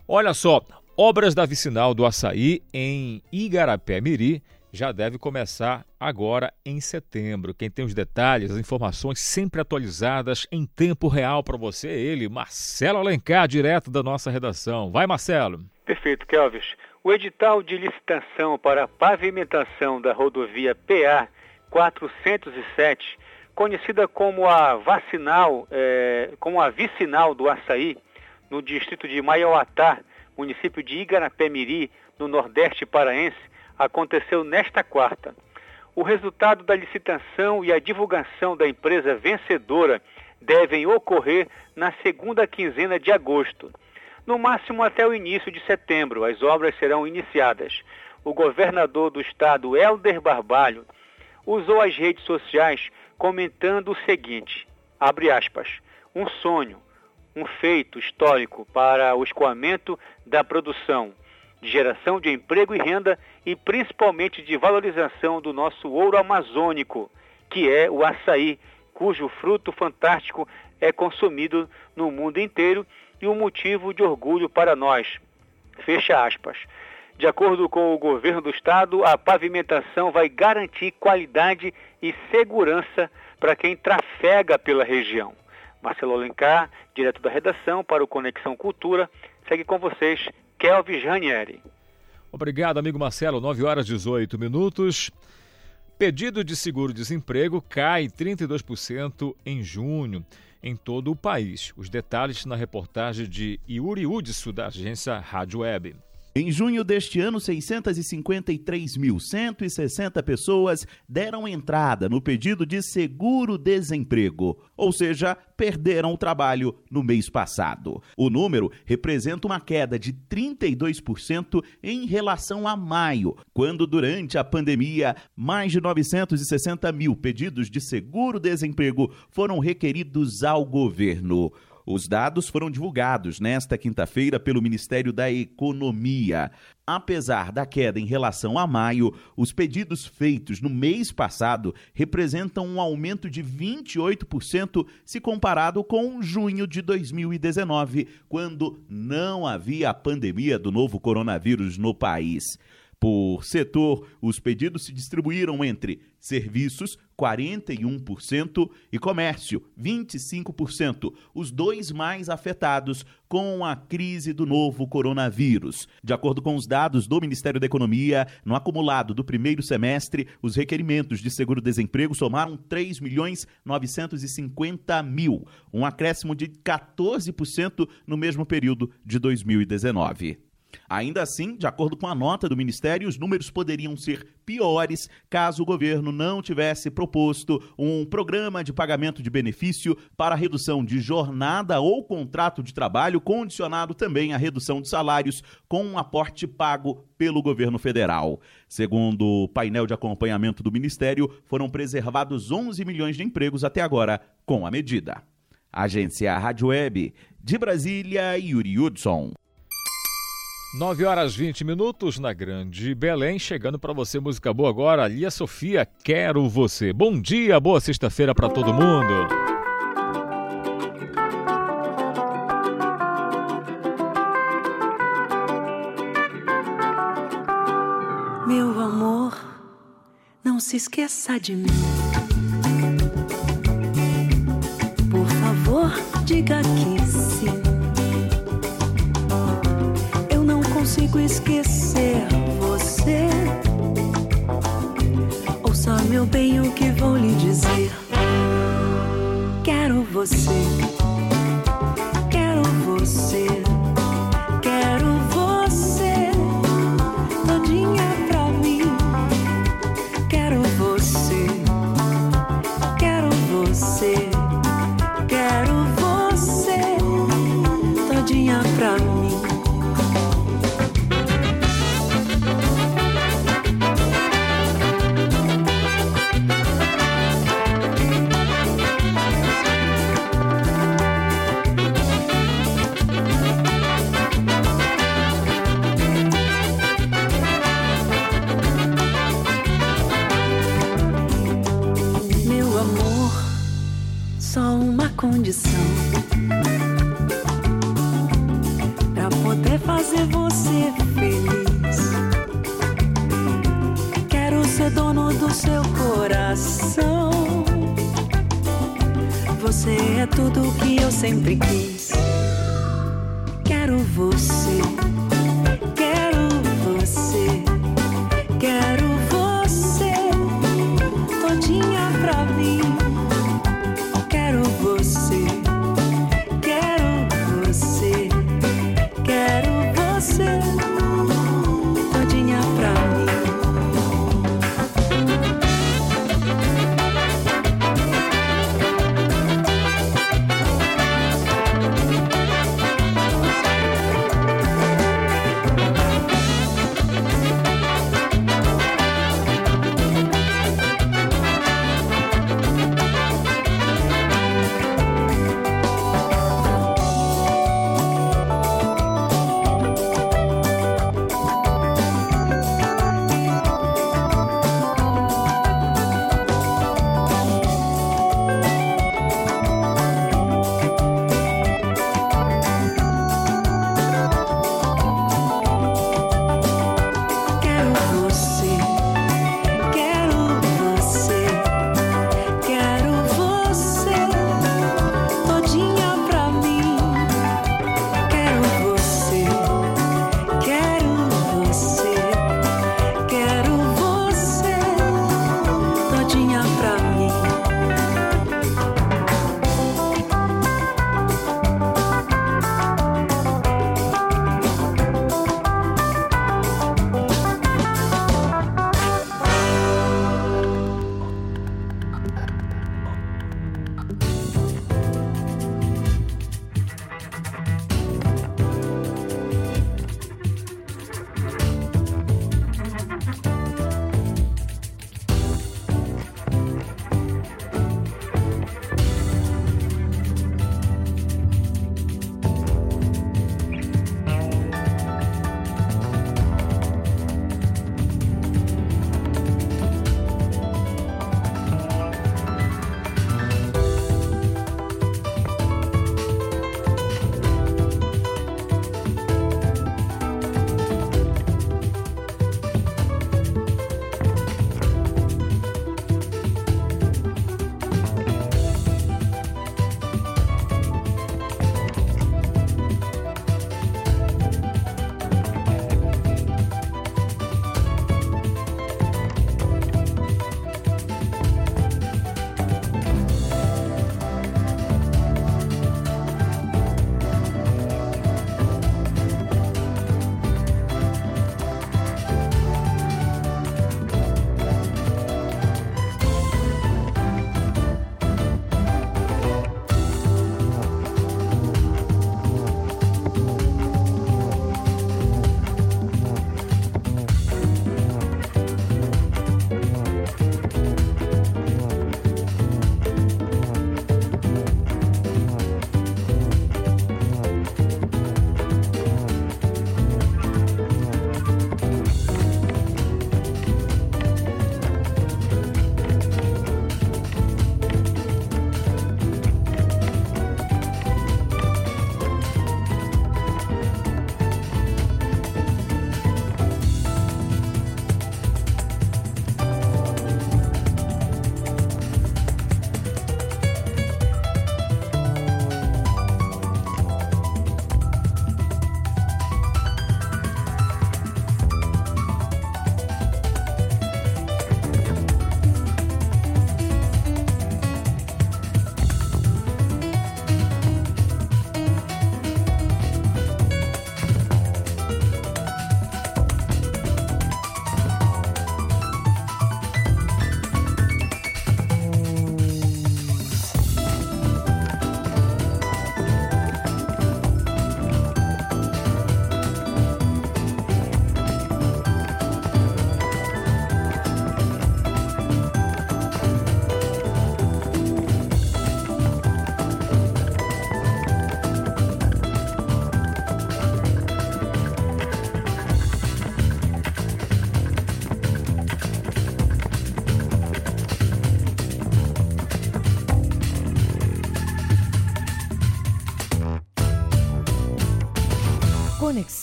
Speaker 2: Olha só, obras da vicinal do Açaí em Igarapé Miri já deve começar agora em setembro. Quem tem os detalhes, as informações sempre atualizadas em tempo real para você, ele, Marcelo Alencar, direto da nossa redação. Vai, Marcelo.
Speaker 4: Perfeito, Kelvis. O edital de licitação para a pavimentação da rodovia PA 407, conhecida como a vacinal, é, como a vicinal do Açaí, no distrito de Maiauatá, município de Igarapé-Miri, no Nordeste paraense, aconteceu nesta quarta. O resultado da licitação e a divulgação da empresa vencedora devem ocorrer na segunda quinzena de agosto. No máximo até o início de setembro, as obras serão iniciadas. O governador do estado, Helder Barbalho, usou as redes sociais comentando o seguinte: abre aspas, um sonho, um feito histórico para o escoamento da produção, de geração de emprego e renda e principalmente de valorização do nosso ouro amazônico, que é o açaí, cujo fruto fantástico é consumido no mundo inteiro e um motivo de orgulho para nós. Fecha aspas. De acordo com o governo do estado, a pavimentação vai garantir qualidade e segurança para quem trafega pela região. Marcelo Alencar, direto da redação para o Conexão Cultura, segue com vocês, Kelvis Ranieri.
Speaker 2: Obrigado, amigo Marcelo. 9 horas e 18 minutos. Pedido de seguro-desemprego cai 32% em junho em todo o país. Os detalhes na reportagem de Yuri Udso, da agência Rádio Web.
Speaker 16: Em junho deste ano, 653.160 pessoas deram entrada no pedido de seguro-desemprego, ou seja, perderam o trabalho no mês passado. O número representa uma queda de 32% em relação a maio, quando, durante a pandemia, mais de 960 mil pedidos de seguro-desemprego foram requeridos ao governo. Os dados foram divulgados nesta quinta-feira pelo Ministério da Economia. Apesar da queda em relação a maio, os pedidos feitos no mês passado representam um aumento de 28% se comparado com junho de 2019, quando não havia a pandemia do novo coronavírus no país. Por setor, os pedidos se distribuíram entre serviços, 41%, e comércio, 25%, os dois mais afetados com a crise do novo coronavírus. De acordo com os dados do Ministério da Economia, no acumulado do primeiro semestre, os requerimentos de seguro-desemprego somaram 3 milhões 950 mil, um acréscimo de 14% no mesmo período de 2019. Ainda assim, de acordo com a nota do Ministério, os números poderiam ser piores caso o governo não tivesse proposto um programa de pagamento de benefício para redução de jornada ou contrato de trabalho, condicionado também à redução de salários com um aporte pago pelo governo federal. Segundo o painel de acompanhamento do Ministério, foram preservados 11 milhões de empregos até agora com a medida. Agência Rádio Web, de Brasília, Yuri Hudson.
Speaker 2: 9 horas 20 minutos na Grande Belém, chegando para você música boa agora, Lia Sofia, Quero Você. Bom dia, boa sexta-feira para todo mundo.
Speaker 17: Meu amor, não se esqueça de mim. Por favor, diga que consigo esquecer você. Ouça, meu bem, o que vou lhe dizer. Quero você,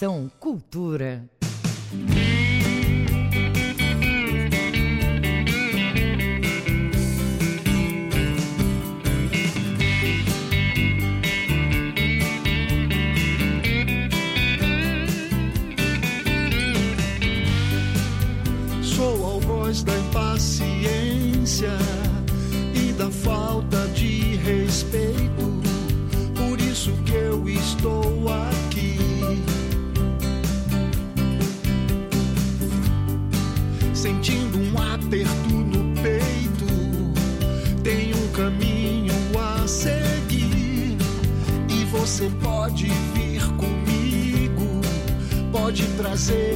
Speaker 1: Conexão Cultura.
Speaker 18: Pode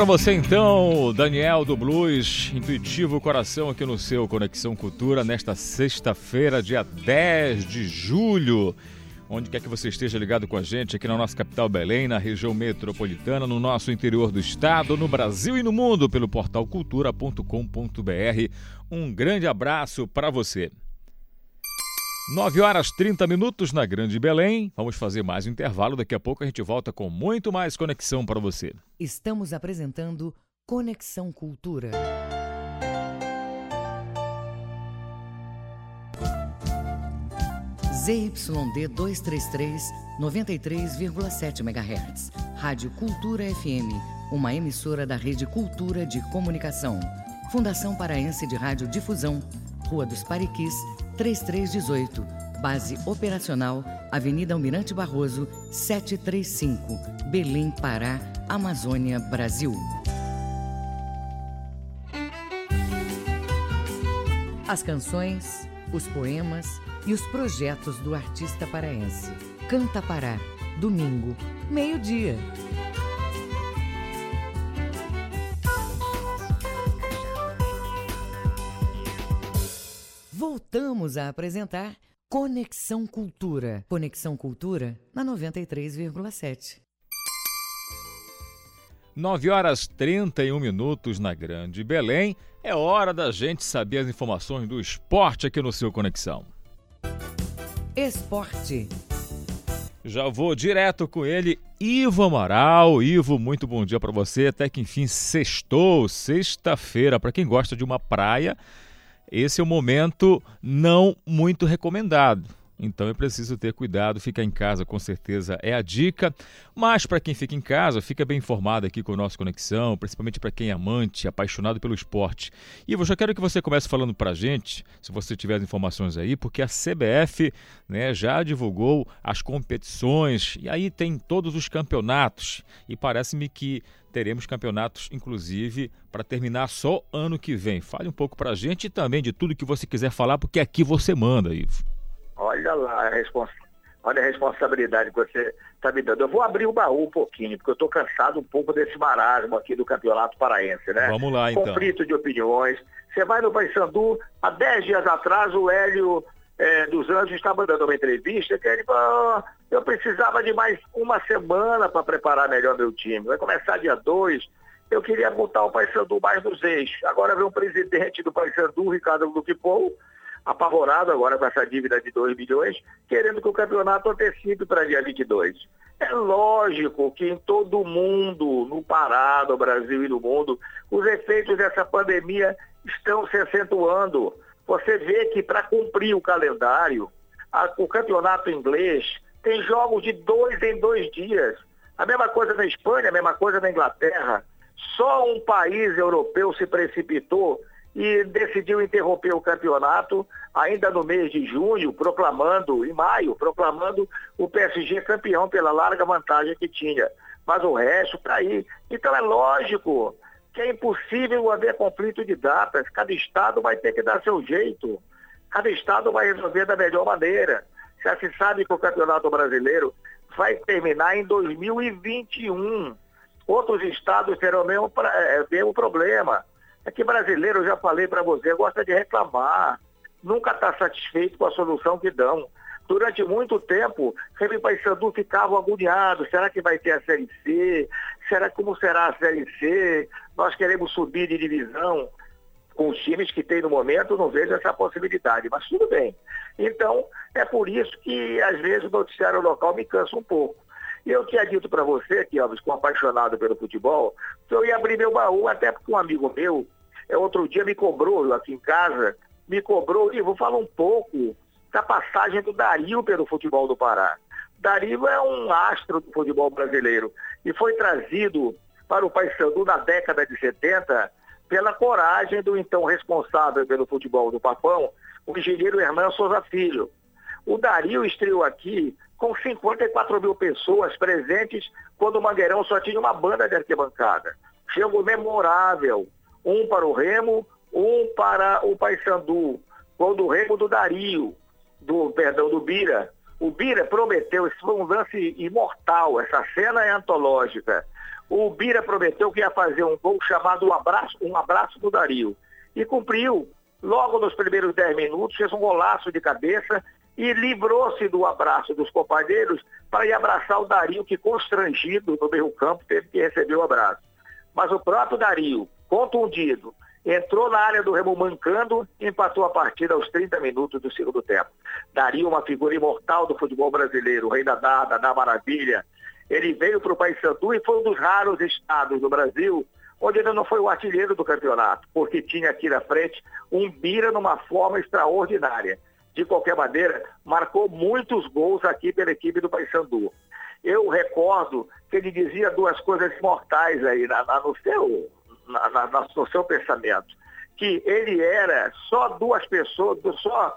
Speaker 2: para você então, Daniel do Blues, Intuitivo Coração aqui no seu Conexão Cultura nesta sexta-feira, dia 10 de julho. Onde quer que você esteja ligado com a gente, aqui na nossa capital Belém, na região metropolitana, no nosso interior do estado, no Brasil e no mundo, pelo portal cultura.com.br. Um grande abraço para você. 9 horas 30 minutos na Grande Belém. Vamos fazer mais um intervalo. Daqui a pouco a gente volta com muito mais conexão para você.
Speaker 1: Estamos apresentando Conexão Cultura. ZYD 233, 93,7 MHz. Rádio Cultura FM, uma emissora da Rede Cultura de Comunicação. Fundação Paraense de Rádio Difusão, Rua dos Pariquis, 3318. Base operacional, Avenida Almirante Barroso, 735, Belém, Pará, Amazônia, Brasil. As canções, os poemas e os projetos do artista paraense. Canta Pará, domingo, meio-dia. Voltamos a apresentar Conexão Cultura. Conexão Cultura na 93,7.
Speaker 2: 9 horas 31 minutos na Grande Belém. É hora da gente saber as informações do esporte aqui no seu Conexão.
Speaker 1: Esporte.
Speaker 2: Já vou direto com ele, Ivo Amaral. Ivo, muito bom dia para você. Até que enfim, sextou, sexta-feira. Para quem gosta de uma praia, esse é o momento não muito recomendado. Então é preciso ter cuidado, ficar em casa com certeza é a dica. Mas para quem fica em casa, fica bem informado aqui com o nosso Conexão, principalmente para quem é amante, apaixonado pelo esporte. E eu já quero que você comece falando para a gente, se você tiver as informações aí, porque a CBF né, já divulgou as competições e aí tem todos os campeonatos. E parece-me que teremos campeonatos, inclusive, para terminar só ano que vem. Fale um pouco para a gente e também de tudo que você quiser falar, porque aqui você manda, Ivo.
Speaker 5: Olha lá a respons... Olha a responsabilidade que você está me dando. Eu vou abrir o baú um pouquinho, porque eu estou cansado um pouco desse marasmo aqui do Campeonato Paraense, né?
Speaker 2: Vamos lá, então.
Speaker 5: Conflito de opiniões. Você vai no Paysandu, há 10 dias atrás o Hélio é, dos Anjos estava dando uma entrevista que ele falou, oh, eu precisava de mais uma semana para preparar melhor meu time. Vai começar dia 2. Eu queria botar o Paysandu mais nos eixos. Agora vem o presidente do Paysandu, Ricardo Luque Pou, apavorado agora com essa dívida de 2 bilhões, querendo que o campeonato antecipe para dia 22. É lógico que em todo o mundo, no Pará, no Brasil e no mundo, os efeitos dessa pandemia estão se acentuando. Você vê que para cumprir o calendário, a, o campeonato inglês tem jogos de dois em dois dias. A mesma coisa na Espanha, a mesma coisa na Inglaterra. Só um país europeu se precipitou e decidiu interromper o campeonato ainda no mês de junho, proclamando, em maio, proclamando o PSG campeão pela larga vantagem que tinha. Mas o resto está aí. Então é lógico que é impossível haver conflito de datas. Cada estado vai ter que dar seu jeito. Cada estado vai resolver da melhor maneira. Já se sabe que o Campeonato Brasileiro vai terminar em 2021. Outros estados terão o mesmo, é, mesmo problema. É que brasileiro, eu já falei para você, gosta de reclamar. Nunca está satisfeito com a solução que dão. Durante muito tempo, Remy Paysandu ficava agoniado. Será que vai ter a Série C? Será como será a Série C? Nós queremos subir de divisão. Com os times que tem no momento, não vejo essa possibilidade, mas tudo bem. Então, é por isso que, às vezes, o noticiário local me cansa um pouco. E eu tinha dito para você, que Elvis, como apaixonado pelo futebol, que eu ia abrir meu baú, até porque um amigo meu, é, outro dia me cobrou aqui em casa, me cobrou, e vou falar um pouco da passagem do Dario pelo futebol do Pará. Dario é um astro do futebol brasileiro e foi trazido para o Paysandu na década de 70 pela coragem do então responsável pelo futebol do Papão, o engenheiro Hernan Souza Filho. O Dario estreou aqui com 54 mil pessoas presentes quando o Mangueirão só tinha uma banda de arquibancada. Chego memorável, um para o Remo, um para o Paysandu, gol do Remo do Dario, do perdão do Bira. O Bira prometeu, esse foi um lance imortal, essa cena é antológica. O Bira prometeu que ia fazer um gol chamado um abraço, um abraço do Dario. E cumpriu. Logo nos primeiros 10 minutos, fez um golaço de cabeça e livrou-se do abraço dos companheiros para ir abraçar o Dario, que constrangido no meio campo teve que receber o abraço. Mas o próprio Dario, contundido, entrou na área do Remo mancando e empatou a partida aos 30 minutos do segundo tempo. Dario, uma figura imortal do futebol brasileiro, o rei da dada, da maravilha. Ele veio para o Paysandu e foi um dos raros estados do Brasil onde ele não foi o artilheiro do campeonato, porque tinha aqui na frente um Bira numa forma extraordinária de qualquer maneira, marcou muitos gols aqui pela equipe do Paysandu. Eu recordo que ele dizia duas coisas mortais aí na, na, no, seu, na, no seu pensamento. Que ele era só duas pessoas, só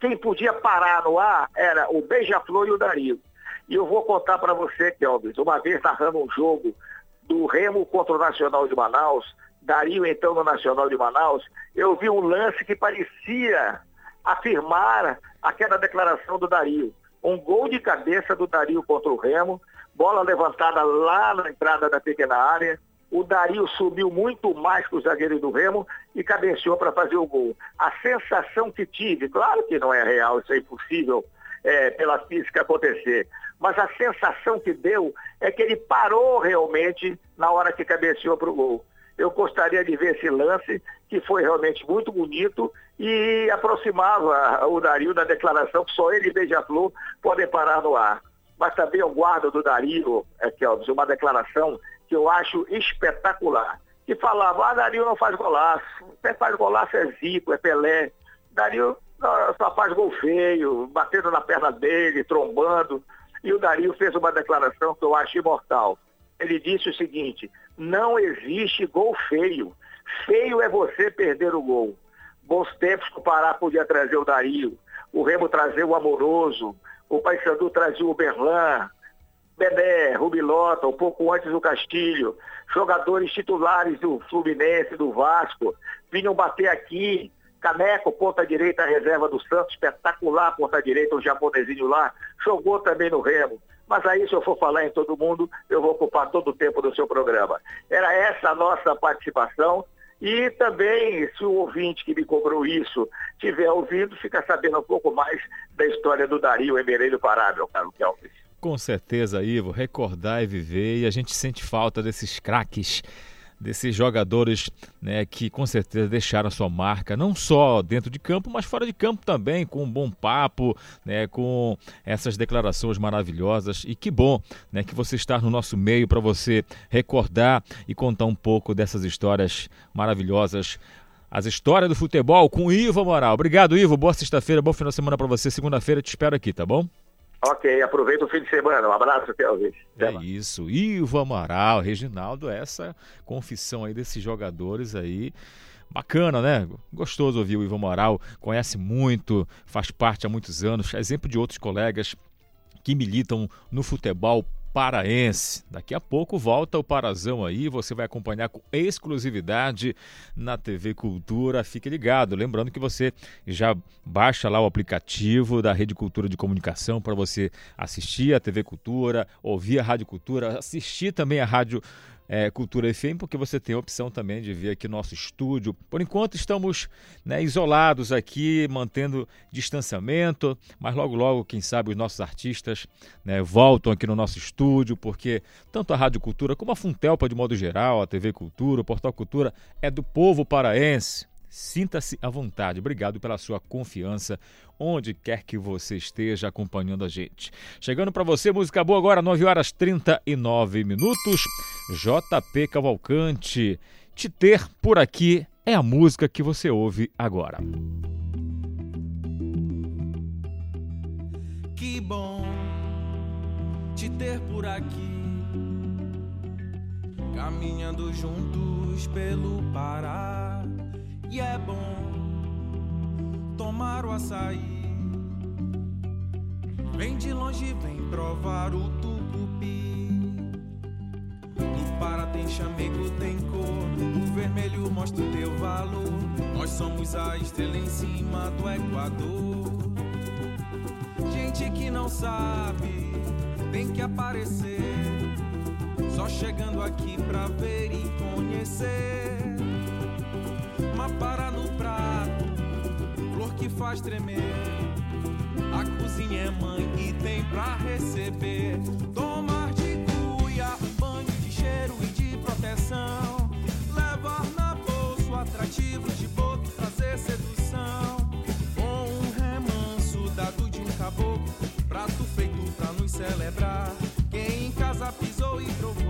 Speaker 5: quem podia parar no ar era o Beija-Flor e o Dario. E eu vou contar para você, Kelvis, uma vez narrando um jogo do Remo contra o Nacional de Manaus, Dario então no Nacional de Manaus, eu vi um lance que parecia afirmar aquela declaração do Dario. Um gol de cabeça do Dario contra o Remo, bola levantada lá na entrada da pequena área. O Dario subiu muito mais que o zagueiro do Remo e cabeceou para fazer o gol. A sensação que tive, claro que não é real, isso é impossível é, pela física acontecer, mas a sensação que deu é que ele parou realmente na hora que cabeceou para o gol eu gostaria de ver esse lance, que foi realmente muito bonito e aproximava o Dario da declaração que só ele e Beija-Flor podem parar no ar. mas também eu guardo do Dario, é, Kelvis, uma declaração que eu acho espetacular. Que falava, ah, Dario não faz golaço. Quem faz golaço é Zico, é Pelé. Dario não, só faz gol feio, batendo na perna dele, trombando. E o Dario fez uma declaração que eu acho imortal. Ele disse o seguinte, não existe gol feio. Feio é você perder o gol. Bons tempos que o Pará podia trazer o Dario, o Remo trazer o Amoroso, o Paysandu trazia o Berlan, Bené, Rubilota, um pouco antes do Castilho, jogadores titulares do Fluminense, do Vasco, vinham bater aqui, Caneco, ponta direita, reserva do Santos, espetacular ponta direita, o japonesinho lá, jogou também no Remo. Mas aí, se eu for falar em todo mundo, eu vou ocupar todo o tempo do seu programa. Era essa a nossa participação. E também, se o ouvinte que me cobrou isso tiver ouvido, fica sabendo um pouco mais da história do Dario Emerelho Pará, meu caro Kelvis.
Speaker 2: Com certeza, Ivo, recordar e viver, e a gente sente falta desses craques desses jogadores né, que com certeza deixaram a sua marca, não só dentro de campo, mas fora de campo também, com um bom papo, né, com essas declarações maravilhosas. E que bom né, que você está no nosso meio para você recordar e contar um pouco dessas histórias maravilhosas. As histórias do futebol com Ivo Moral. Obrigado, Ivo. Boa sexta-feira, bom final de semana para você. Segunda-feira te espero aqui, tá bom?
Speaker 5: Ok, aproveita o fim de semana. Um abraço, Kelvin.
Speaker 2: É isso. Ivo Amaral, Reginaldo, essa confissão aí desses jogadores aí. Bacana, né? Gostoso ouvir o Ivo Amaral. Conhece muito, faz parte há muitos anos. Exemplo de outros colegas que militam no futebol paraense. Daqui a pouco volta o Parazão aí, você vai acompanhar com exclusividade na TV Cultura. Fique ligado, lembrando que você já baixa lá o aplicativo da Rede Cultura de Comunicação para você assistir a TV Cultura, ouvir a Rádio Cultura, assistir também a Rádio é, Cultura FM, porque você tem a opção também de vir aqui no nosso estúdio. Por enquanto estamos né, isolados aqui, mantendo distanciamento, mas logo logo, quem sabe, os nossos artistas né, voltam aqui no nosso estúdio, porque tanto a Rádio Cultura como a Funtelpa, de modo geral, a TV Cultura, o Portal Cultura, é do povo paraense. Sinta-se à vontade. Obrigado pela sua confiança, onde quer que você esteja acompanhando a gente. Chegando para você, música boa agora, 9 horas 39 minutos. JP Cavalcante. Te ter por aqui é a música que você ouve agora.
Speaker 8: Que bom te ter por aqui, caminhando juntos pelo Pará. E é bom tomar o açaí. Vem de longe, vem provar o tucupi. No Pará tem chamego, tem cor. O vermelho mostra o teu valor. Nós somos a estrela em cima do Equador. Gente que não sabe, tem que aparecer. Só chegando aqui pra ver e conhecer. Mapara no prato, flor que faz tremer. A cozinha é mãe e tem pra receber. Tomar de cuia, banho de cheiro e de proteção. Levar na bolsa o atrativo de boto, trazer sedução. Com um remanso dado de um caboclo, prato feito pra nos celebrar. Quem em casa pisou e provou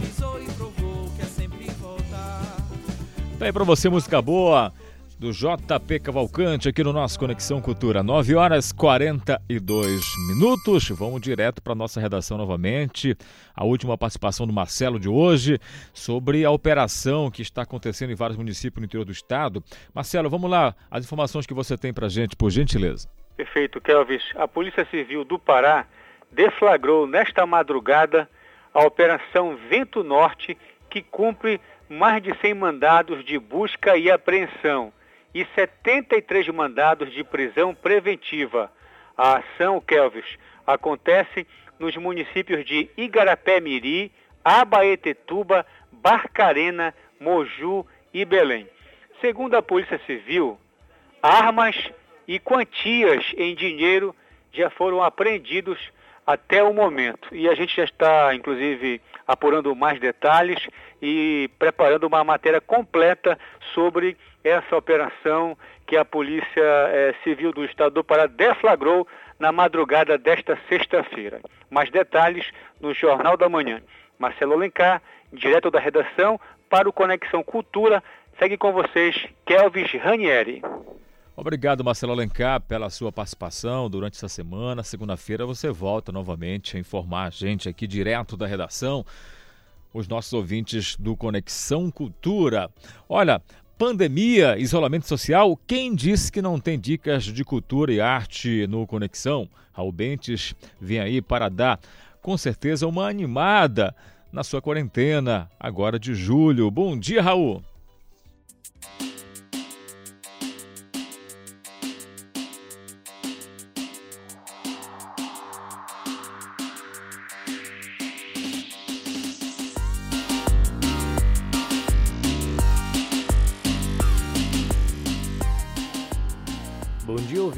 Speaker 8: pisou e provou que é sempre voltar.
Speaker 2: Tá aí pra você, música boa do JP Cavalcante aqui no nosso Conexão Cultura. 9 horas 42 minutos. Vamos direto para nossa redação novamente. A última participação do Marcelo de hoje sobre a operação que está acontecendo em vários municípios no interior do estado. Marcelo, vamos lá, as informações que você tem para gente, por gentileza.
Speaker 4: Perfeito, Kelvis. A Polícia Civil do Pará deflagrou nesta madrugada a Operação Vento Norte, que cumpre mais de 100 mandados de busca e apreensão e 73 mandados de prisão preventiva. A ação, Kelvis, acontece nos municípios de Igarapé-Miri, Abaetetuba, Barcarena, Moju e Belém. Segundo a Polícia Civil, armas e quantias em dinheiro já foram apreendidos até o momento. E a gente já está, inclusive, apurando mais detalhes e preparando uma matéria completa sobre essa operação que a Polícia eh, Civil do Estado do Pará deflagrou na madrugada desta sexta-feira. Mais detalhes no Jornal da Manhã. Marcelo Alencar, direto da redação, para o Conexão Cultura. Segue com vocês, Kelvis Ranieri.
Speaker 2: Obrigado, Marcelo Alencar, pela sua participação durante essa semana. Segunda-feira você volta novamente a informar a gente aqui direto da redação, os nossos ouvintes do Conexão Cultura. Olha, pandemia, isolamento social, quem disse que não tem dicas de cultura e arte no Conexão? Raul Bentes vem aí para dar, com certeza, uma animada na sua quarentena, agora de julho. Bom dia, Raul!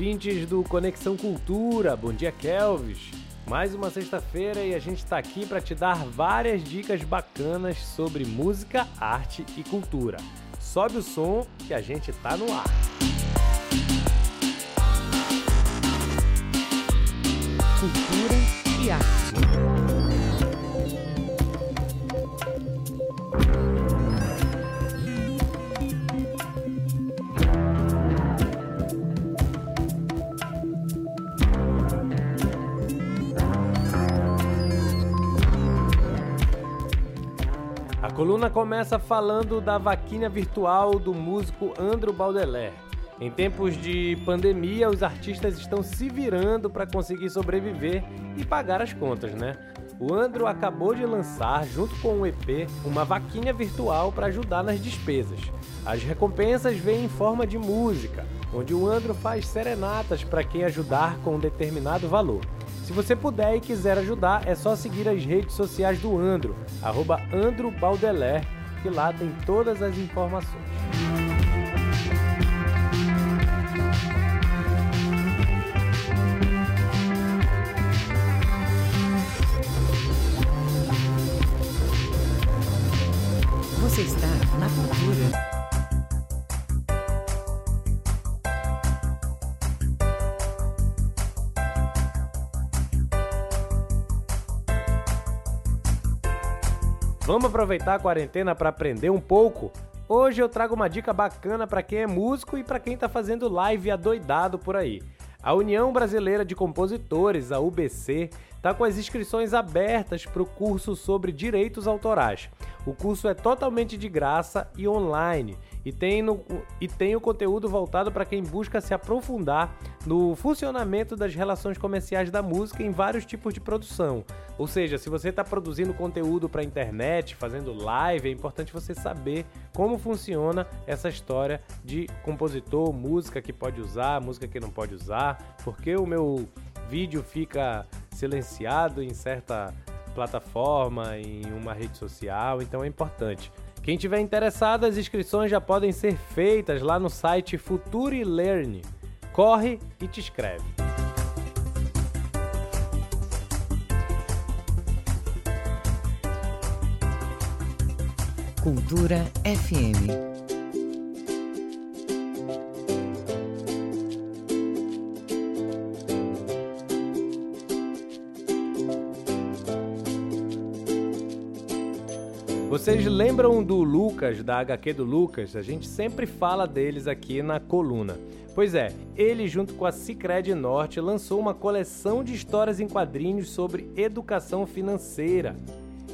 Speaker 19: Ouvintes do Conexão Cultura. Bom dia, Kelvis. Mais uma sexta-feira e a gente está aqui para te dar várias dicas bacanas sobre música, arte e cultura. Sobe o som que a gente tá no ar. Coluna começa falando da vaquinha virtual do músico Andro Baudelaire. Em tempos de pandemia, os artistas estão se virando para conseguir sobreviver e pagar as contas, né? O Andro acabou de lançar, junto com o EP, uma vaquinha virtual para ajudar nas despesas. As recompensas vêm em forma de música, onde o Andro faz serenatas para quem ajudar com um determinado valor. Se você puder e quiser ajudar, é só seguir as redes sociais do Andro, arroba Andro que lá tem todas as informações.
Speaker 12: Você está na cultura.
Speaker 19: Vamos aproveitar a quarentena para aprender um pouco? Hoje eu trago uma dica bacana para quem é músico e para quem está fazendo live adoidado por aí. A União Brasileira de Compositores, a UBC, está com as inscrições abertas para o curso sobre direitos autorais. O curso é totalmente de graça e online e tem, no, e tem o conteúdo voltado para quem busca se aprofundar no funcionamento das relações comerciais da música em vários tipos de produção. Ou seja, se você está produzindo conteúdo para a internet, fazendo live, é importante você saber como funciona essa história de compositor, música que pode usar, música que não pode usar, porque o meu vídeo fica silenciado em certa plataforma, em uma rede social, então é importante. Quem tiver interessado, as inscrições já podem ser feitas lá no site Future Learn. Corre e te inscreve.
Speaker 1: Cultura FM.
Speaker 19: Vocês lembram do Lucas, da HQ do Lucas? A gente sempre fala deles aqui na coluna. Pois é, ele junto com a Cicred Norte lançou uma coleção de histórias em quadrinhos sobre educação financeira.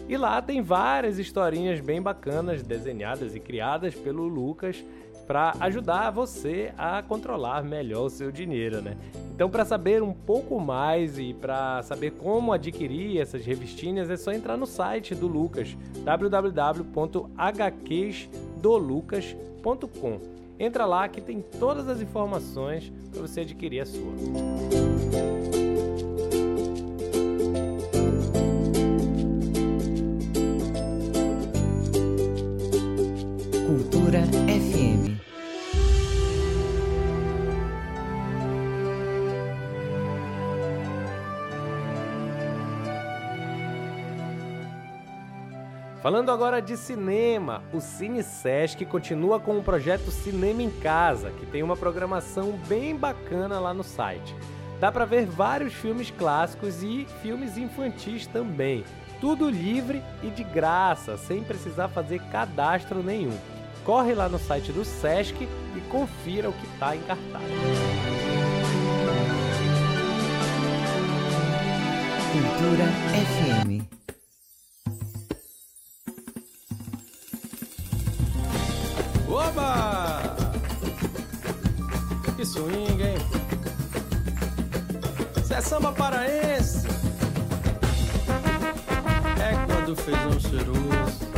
Speaker 19: E lá tem várias historinhas bem bacanas desenhadas e criadas pelo Lucas para ajudar você a controlar melhor o seu dinheiro, né? Então, para saber um pouco mais e para saber como adquirir essas revistinhas, é só entrar no site do Lucas, www.hqsdolucas.com. Entra lá que tem todas as informações para você adquirir a sua.
Speaker 1: Cultura
Speaker 19: Falando agora de cinema, o Cine Sesc continua com o projeto Cinema em Casa, que tem uma programação bem bacana lá no site. Dá para ver vários filmes clássicos e filmes infantis também. Tudo livre e de graça, sem precisar fazer cadastro nenhum. Corre lá no site do Sesc e confira o que está em cartaz.
Speaker 1: Cultura FM.
Speaker 8: Oba! Que swing, hein? Isso é samba paraense. É quando feijão cheiroso.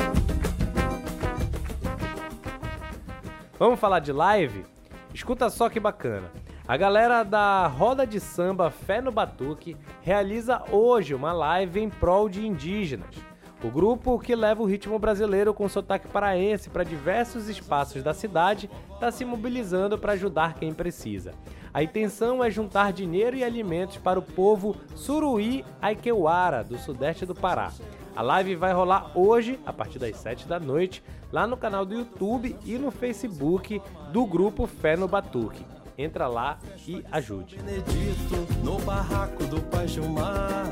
Speaker 19: Vamos falar de live? Escuta só que bacana. A galera da Roda de Samba Fé no Batuque realiza hoje uma live em prol de indígenas. O grupo que leva o ritmo brasileiro com sotaque paraense para diversos espaços da cidade está se mobilizando para ajudar quem precisa. A intenção é juntar dinheiro e alimentos para o povo Suruí Aikeuara, do sudeste do Pará. A live vai rolar hoje, a partir das 7 da noite, lá no canal do YouTube e no Facebook do grupo Fé no Batuque. Entra lá e ajude.
Speaker 8: Benedito, no barraco do Pai Gilmar.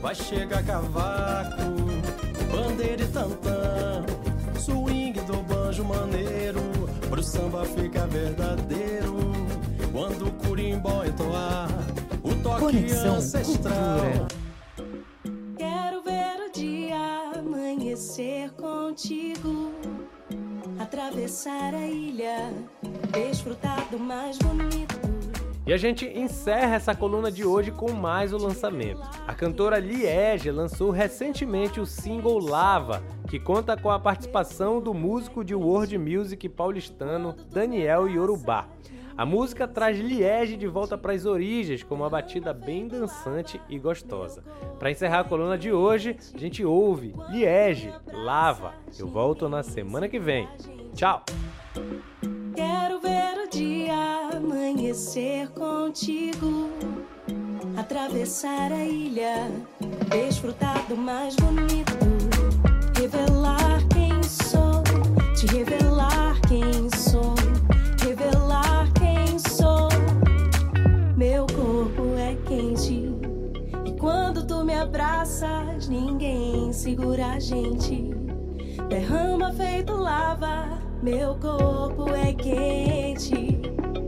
Speaker 8: Vai chegar cavaco, bandeira e tantã. Swing do banjo maneiro, pro samba fica verdadeiro. Quando o curimbó entoar, o toque
Speaker 1: Conexão
Speaker 8: ancestral.
Speaker 1: Cultura.
Speaker 20: Quero ver o dia amanhecer contigo. Atravessar a ilha, desfrutar do mais bonito.
Speaker 19: E a gente encerra essa coluna de hoje com mais o lançamento. A cantora Liege lançou recentemente o single Lava, que conta com a participação do músico de world music paulistano Daniel Yorubá. A música traz Liege de volta para as origens, com uma batida bem dançante e gostosa. Para encerrar a coluna de hoje, a gente ouve Liege, Lava. Eu volto na semana que vem. Tchau!
Speaker 20: Quero ver o dia amanhecer contigo. Atravessar a ilha, desfrutar do mais bonito. Revelar quem sou, te revelar quem sou. Revelar quem sou. Meu corpo é quente. E quando tu me abraças, ninguém segura a gente. Derrama feito lava, meu corpo é quente.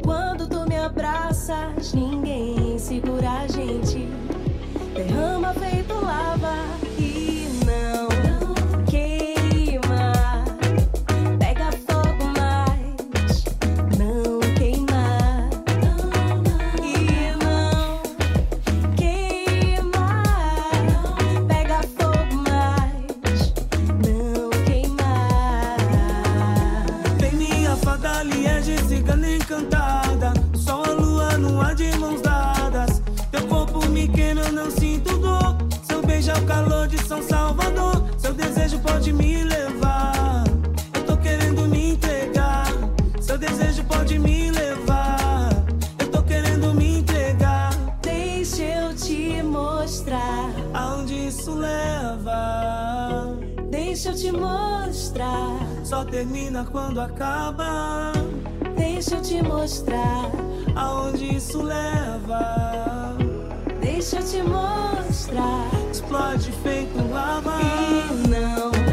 Speaker 20: Quando tu me abraças, ninguém segura a gente. Derrama feito lava
Speaker 8: Seu desejo pode me levar. Eu tô querendo me entregar. Seu desejo pode me levar. Eu tô querendo me entregar.
Speaker 20: Deixa eu te mostrar.
Speaker 8: Aonde isso leva?
Speaker 20: Deixa eu te mostrar.
Speaker 8: Só termina quando acaba.
Speaker 20: Deixa eu te mostrar.
Speaker 8: Aonde isso leva?
Speaker 20: Deixa eu te mostrar.
Speaker 8: Explode feito lava.
Speaker 20: E não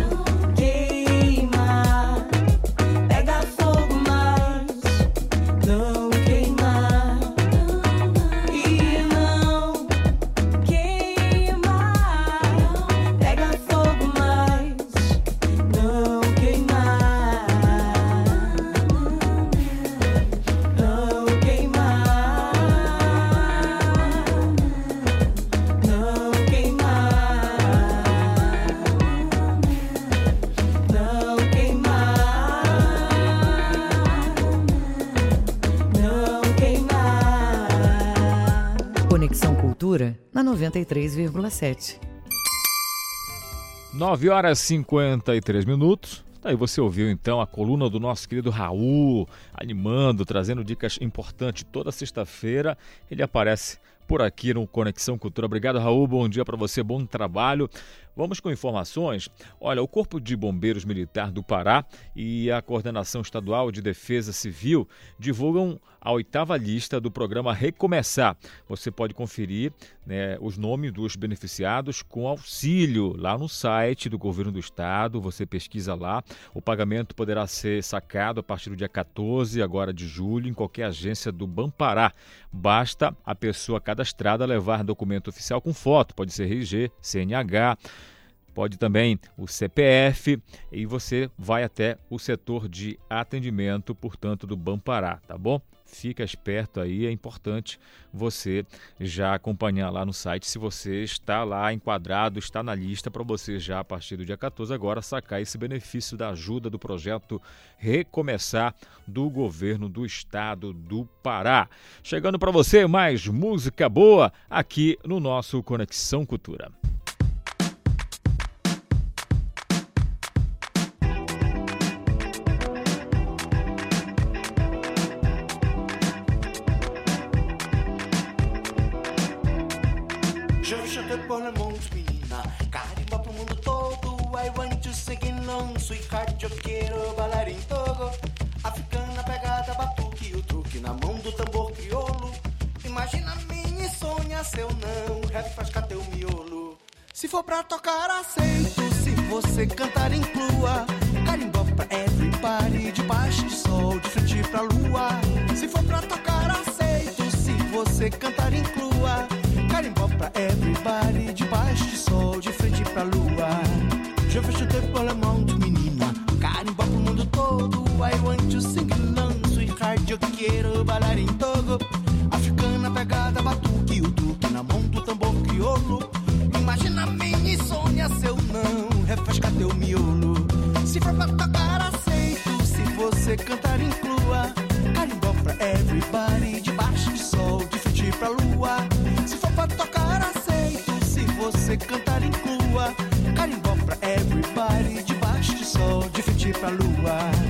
Speaker 1: Na 93,7.
Speaker 2: 9 horas e 53 minutos. Aí você ouviu então a coluna do nosso querido Raul, animando, trazendo dicas importantes toda sexta-feira. Ele aparece por aqui no Conexão Cultura. Obrigado, Raul. Bom dia para você, bom trabalho. Vamos com informações. Olha, o Corpo de Bombeiros Militar do Pará e a Coordenação Estadual de Defesa Civil divulgam a oitava lista do programa Recomeçar. Você pode conferir né, os nomes dos beneficiados com auxílio lá no site do Governo do Estado. Você pesquisa lá. O pagamento poderá ser sacado a partir do dia 14, agora de julho, em qualquer agência do Bampará. Basta a pessoa cadastrada levar documento oficial com foto, pode ser RG, CNH pode também o CPF e você vai até o setor de atendimento, portanto, do Bampará, tá bom? Fica esperto aí, é importante você já acompanhar lá no site se você está lá enquadrado, está na lista para você já a partir do dia 14 agora sacar esse benefício da ajuda do projeto Recomeçar do governo do estado do Pará. Chegando para você mais música boa aqui no nosso Conexão Cultura.
Speaker 21: Seu não, faz teu miolo. Se for pra tocar, aceito. Se você cantar, inclua. Carimbó pra everybody, debaixo de sol, de frente pra lua. Se for pra tocar, aceito. Se você cantar, inclua. Carimbó pra everybody, debaixo de sol, de frente pra lua. Je veux chanter pour le monde, menina. Carimba pro mundo todo. I want to sing along, sweetheart. Eu quero bailar em togo. Africana pegada, batuque, minha seu não. Refresca teu miolo. Se for pra tocar, aceito. Se você cantar, inclua. Carimbó pra everybody. Debaixo de sol, de frente pra lua. Se for pra tocar, aceito. Se você cantar, inclua. Carimbó pra everybody, debaixo de sol, de frente pra lua.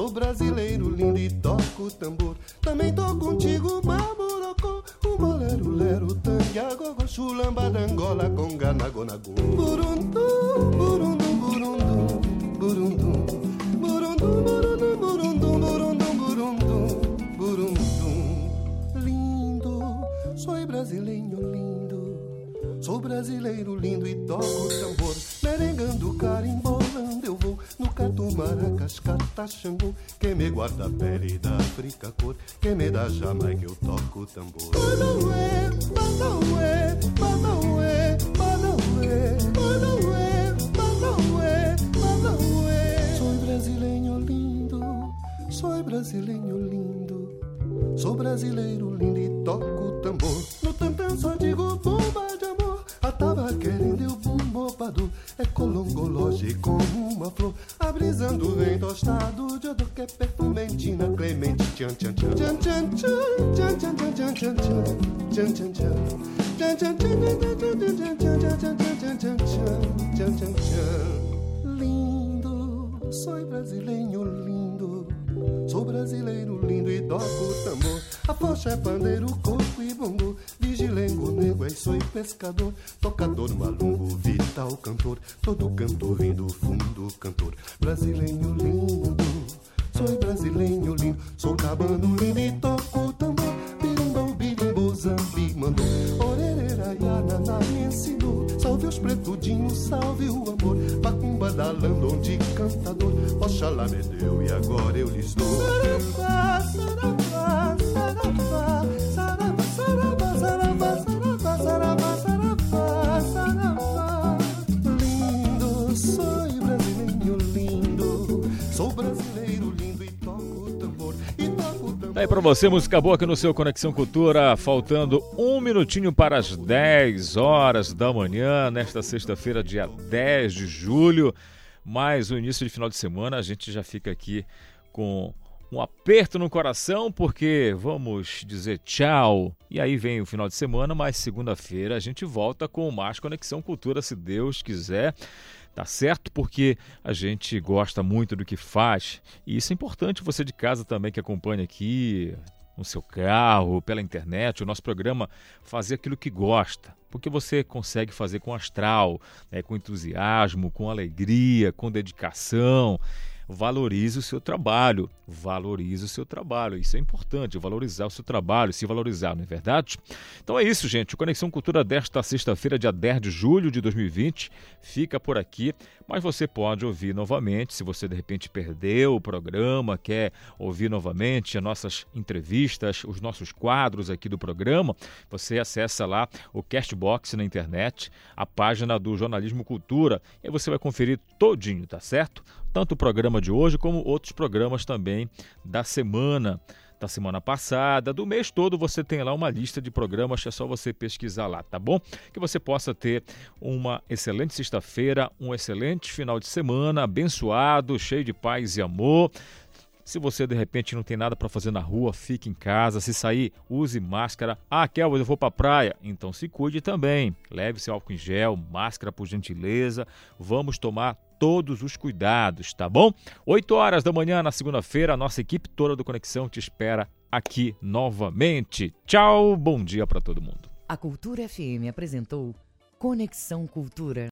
Speaker 22: Sou brasileiro lindo e toco tambor. Quem
Speaker 2: pra você, música boa aqui no seu Conexão Cultura, faltando um minutinho para as 10 horas da manhã, nesta sexta-feira, dia 10 de julho. Mais o início de final de semana, a gente já fica aqui com um aperto no coração, porque vamos dizer tchau. E aí vem o final de semana, mas segunda-feira a gente volta com mais Conexão Cultura, se Deus quiser. Tá certo? Porque a gente gosta muito do que faz. E isso é importante você de casa também que acompanha aqui no seu carro, pela internet, o nosso programa fazer aquilo que gosta. Porque você consegue fazer com astral, né, com entusiasmo, com alegria, com dedicação. Valorize o seu trabalho, valorize o seu trabalho. Isso é importante, valorizar o seu trabalho, se valorizar, não é verdade? Então é isso, gente. O Conexão Cultura desta sexta-feira, dia 10 de julho de 2020, fica por aqui. Mas você pode ouvir novamente, se você de repente perdeu o programa, quer ouvir novamente as nossas entrevistas, os nossos quadros aqui do programa, você acessa lá o Castbox na internet, a página do Jornalismo Cultura, e aí você vai conferir todinho, tá certo? Tanto o programa de hoje como outros programas também da semana da semana passada, do mês todo, você tem lá uma lista de programas, é só você pesquisar lá, tá bom? Que você possa ter uma excelente sexta-feira, um excelente final de semana, abençoado, cheio de paz e amor. Se você de repente não tem nada para fazer na rua, fique em casa. Se sair, use máscara. Ah, Kelvin, eu vou para a praia. Então se cuide também. Leve seu álcool em gel, máscara por gentileza. Vamos tomar todos os cuidados, tá bom? 8 horas da manhã na segunda-feira, a nossa equipe toda do Conexão te espera aqui novamente. Tchau, bom dia para todo mundo.
Speaker 1: A Cultura FM apresentou Conexão Cultura.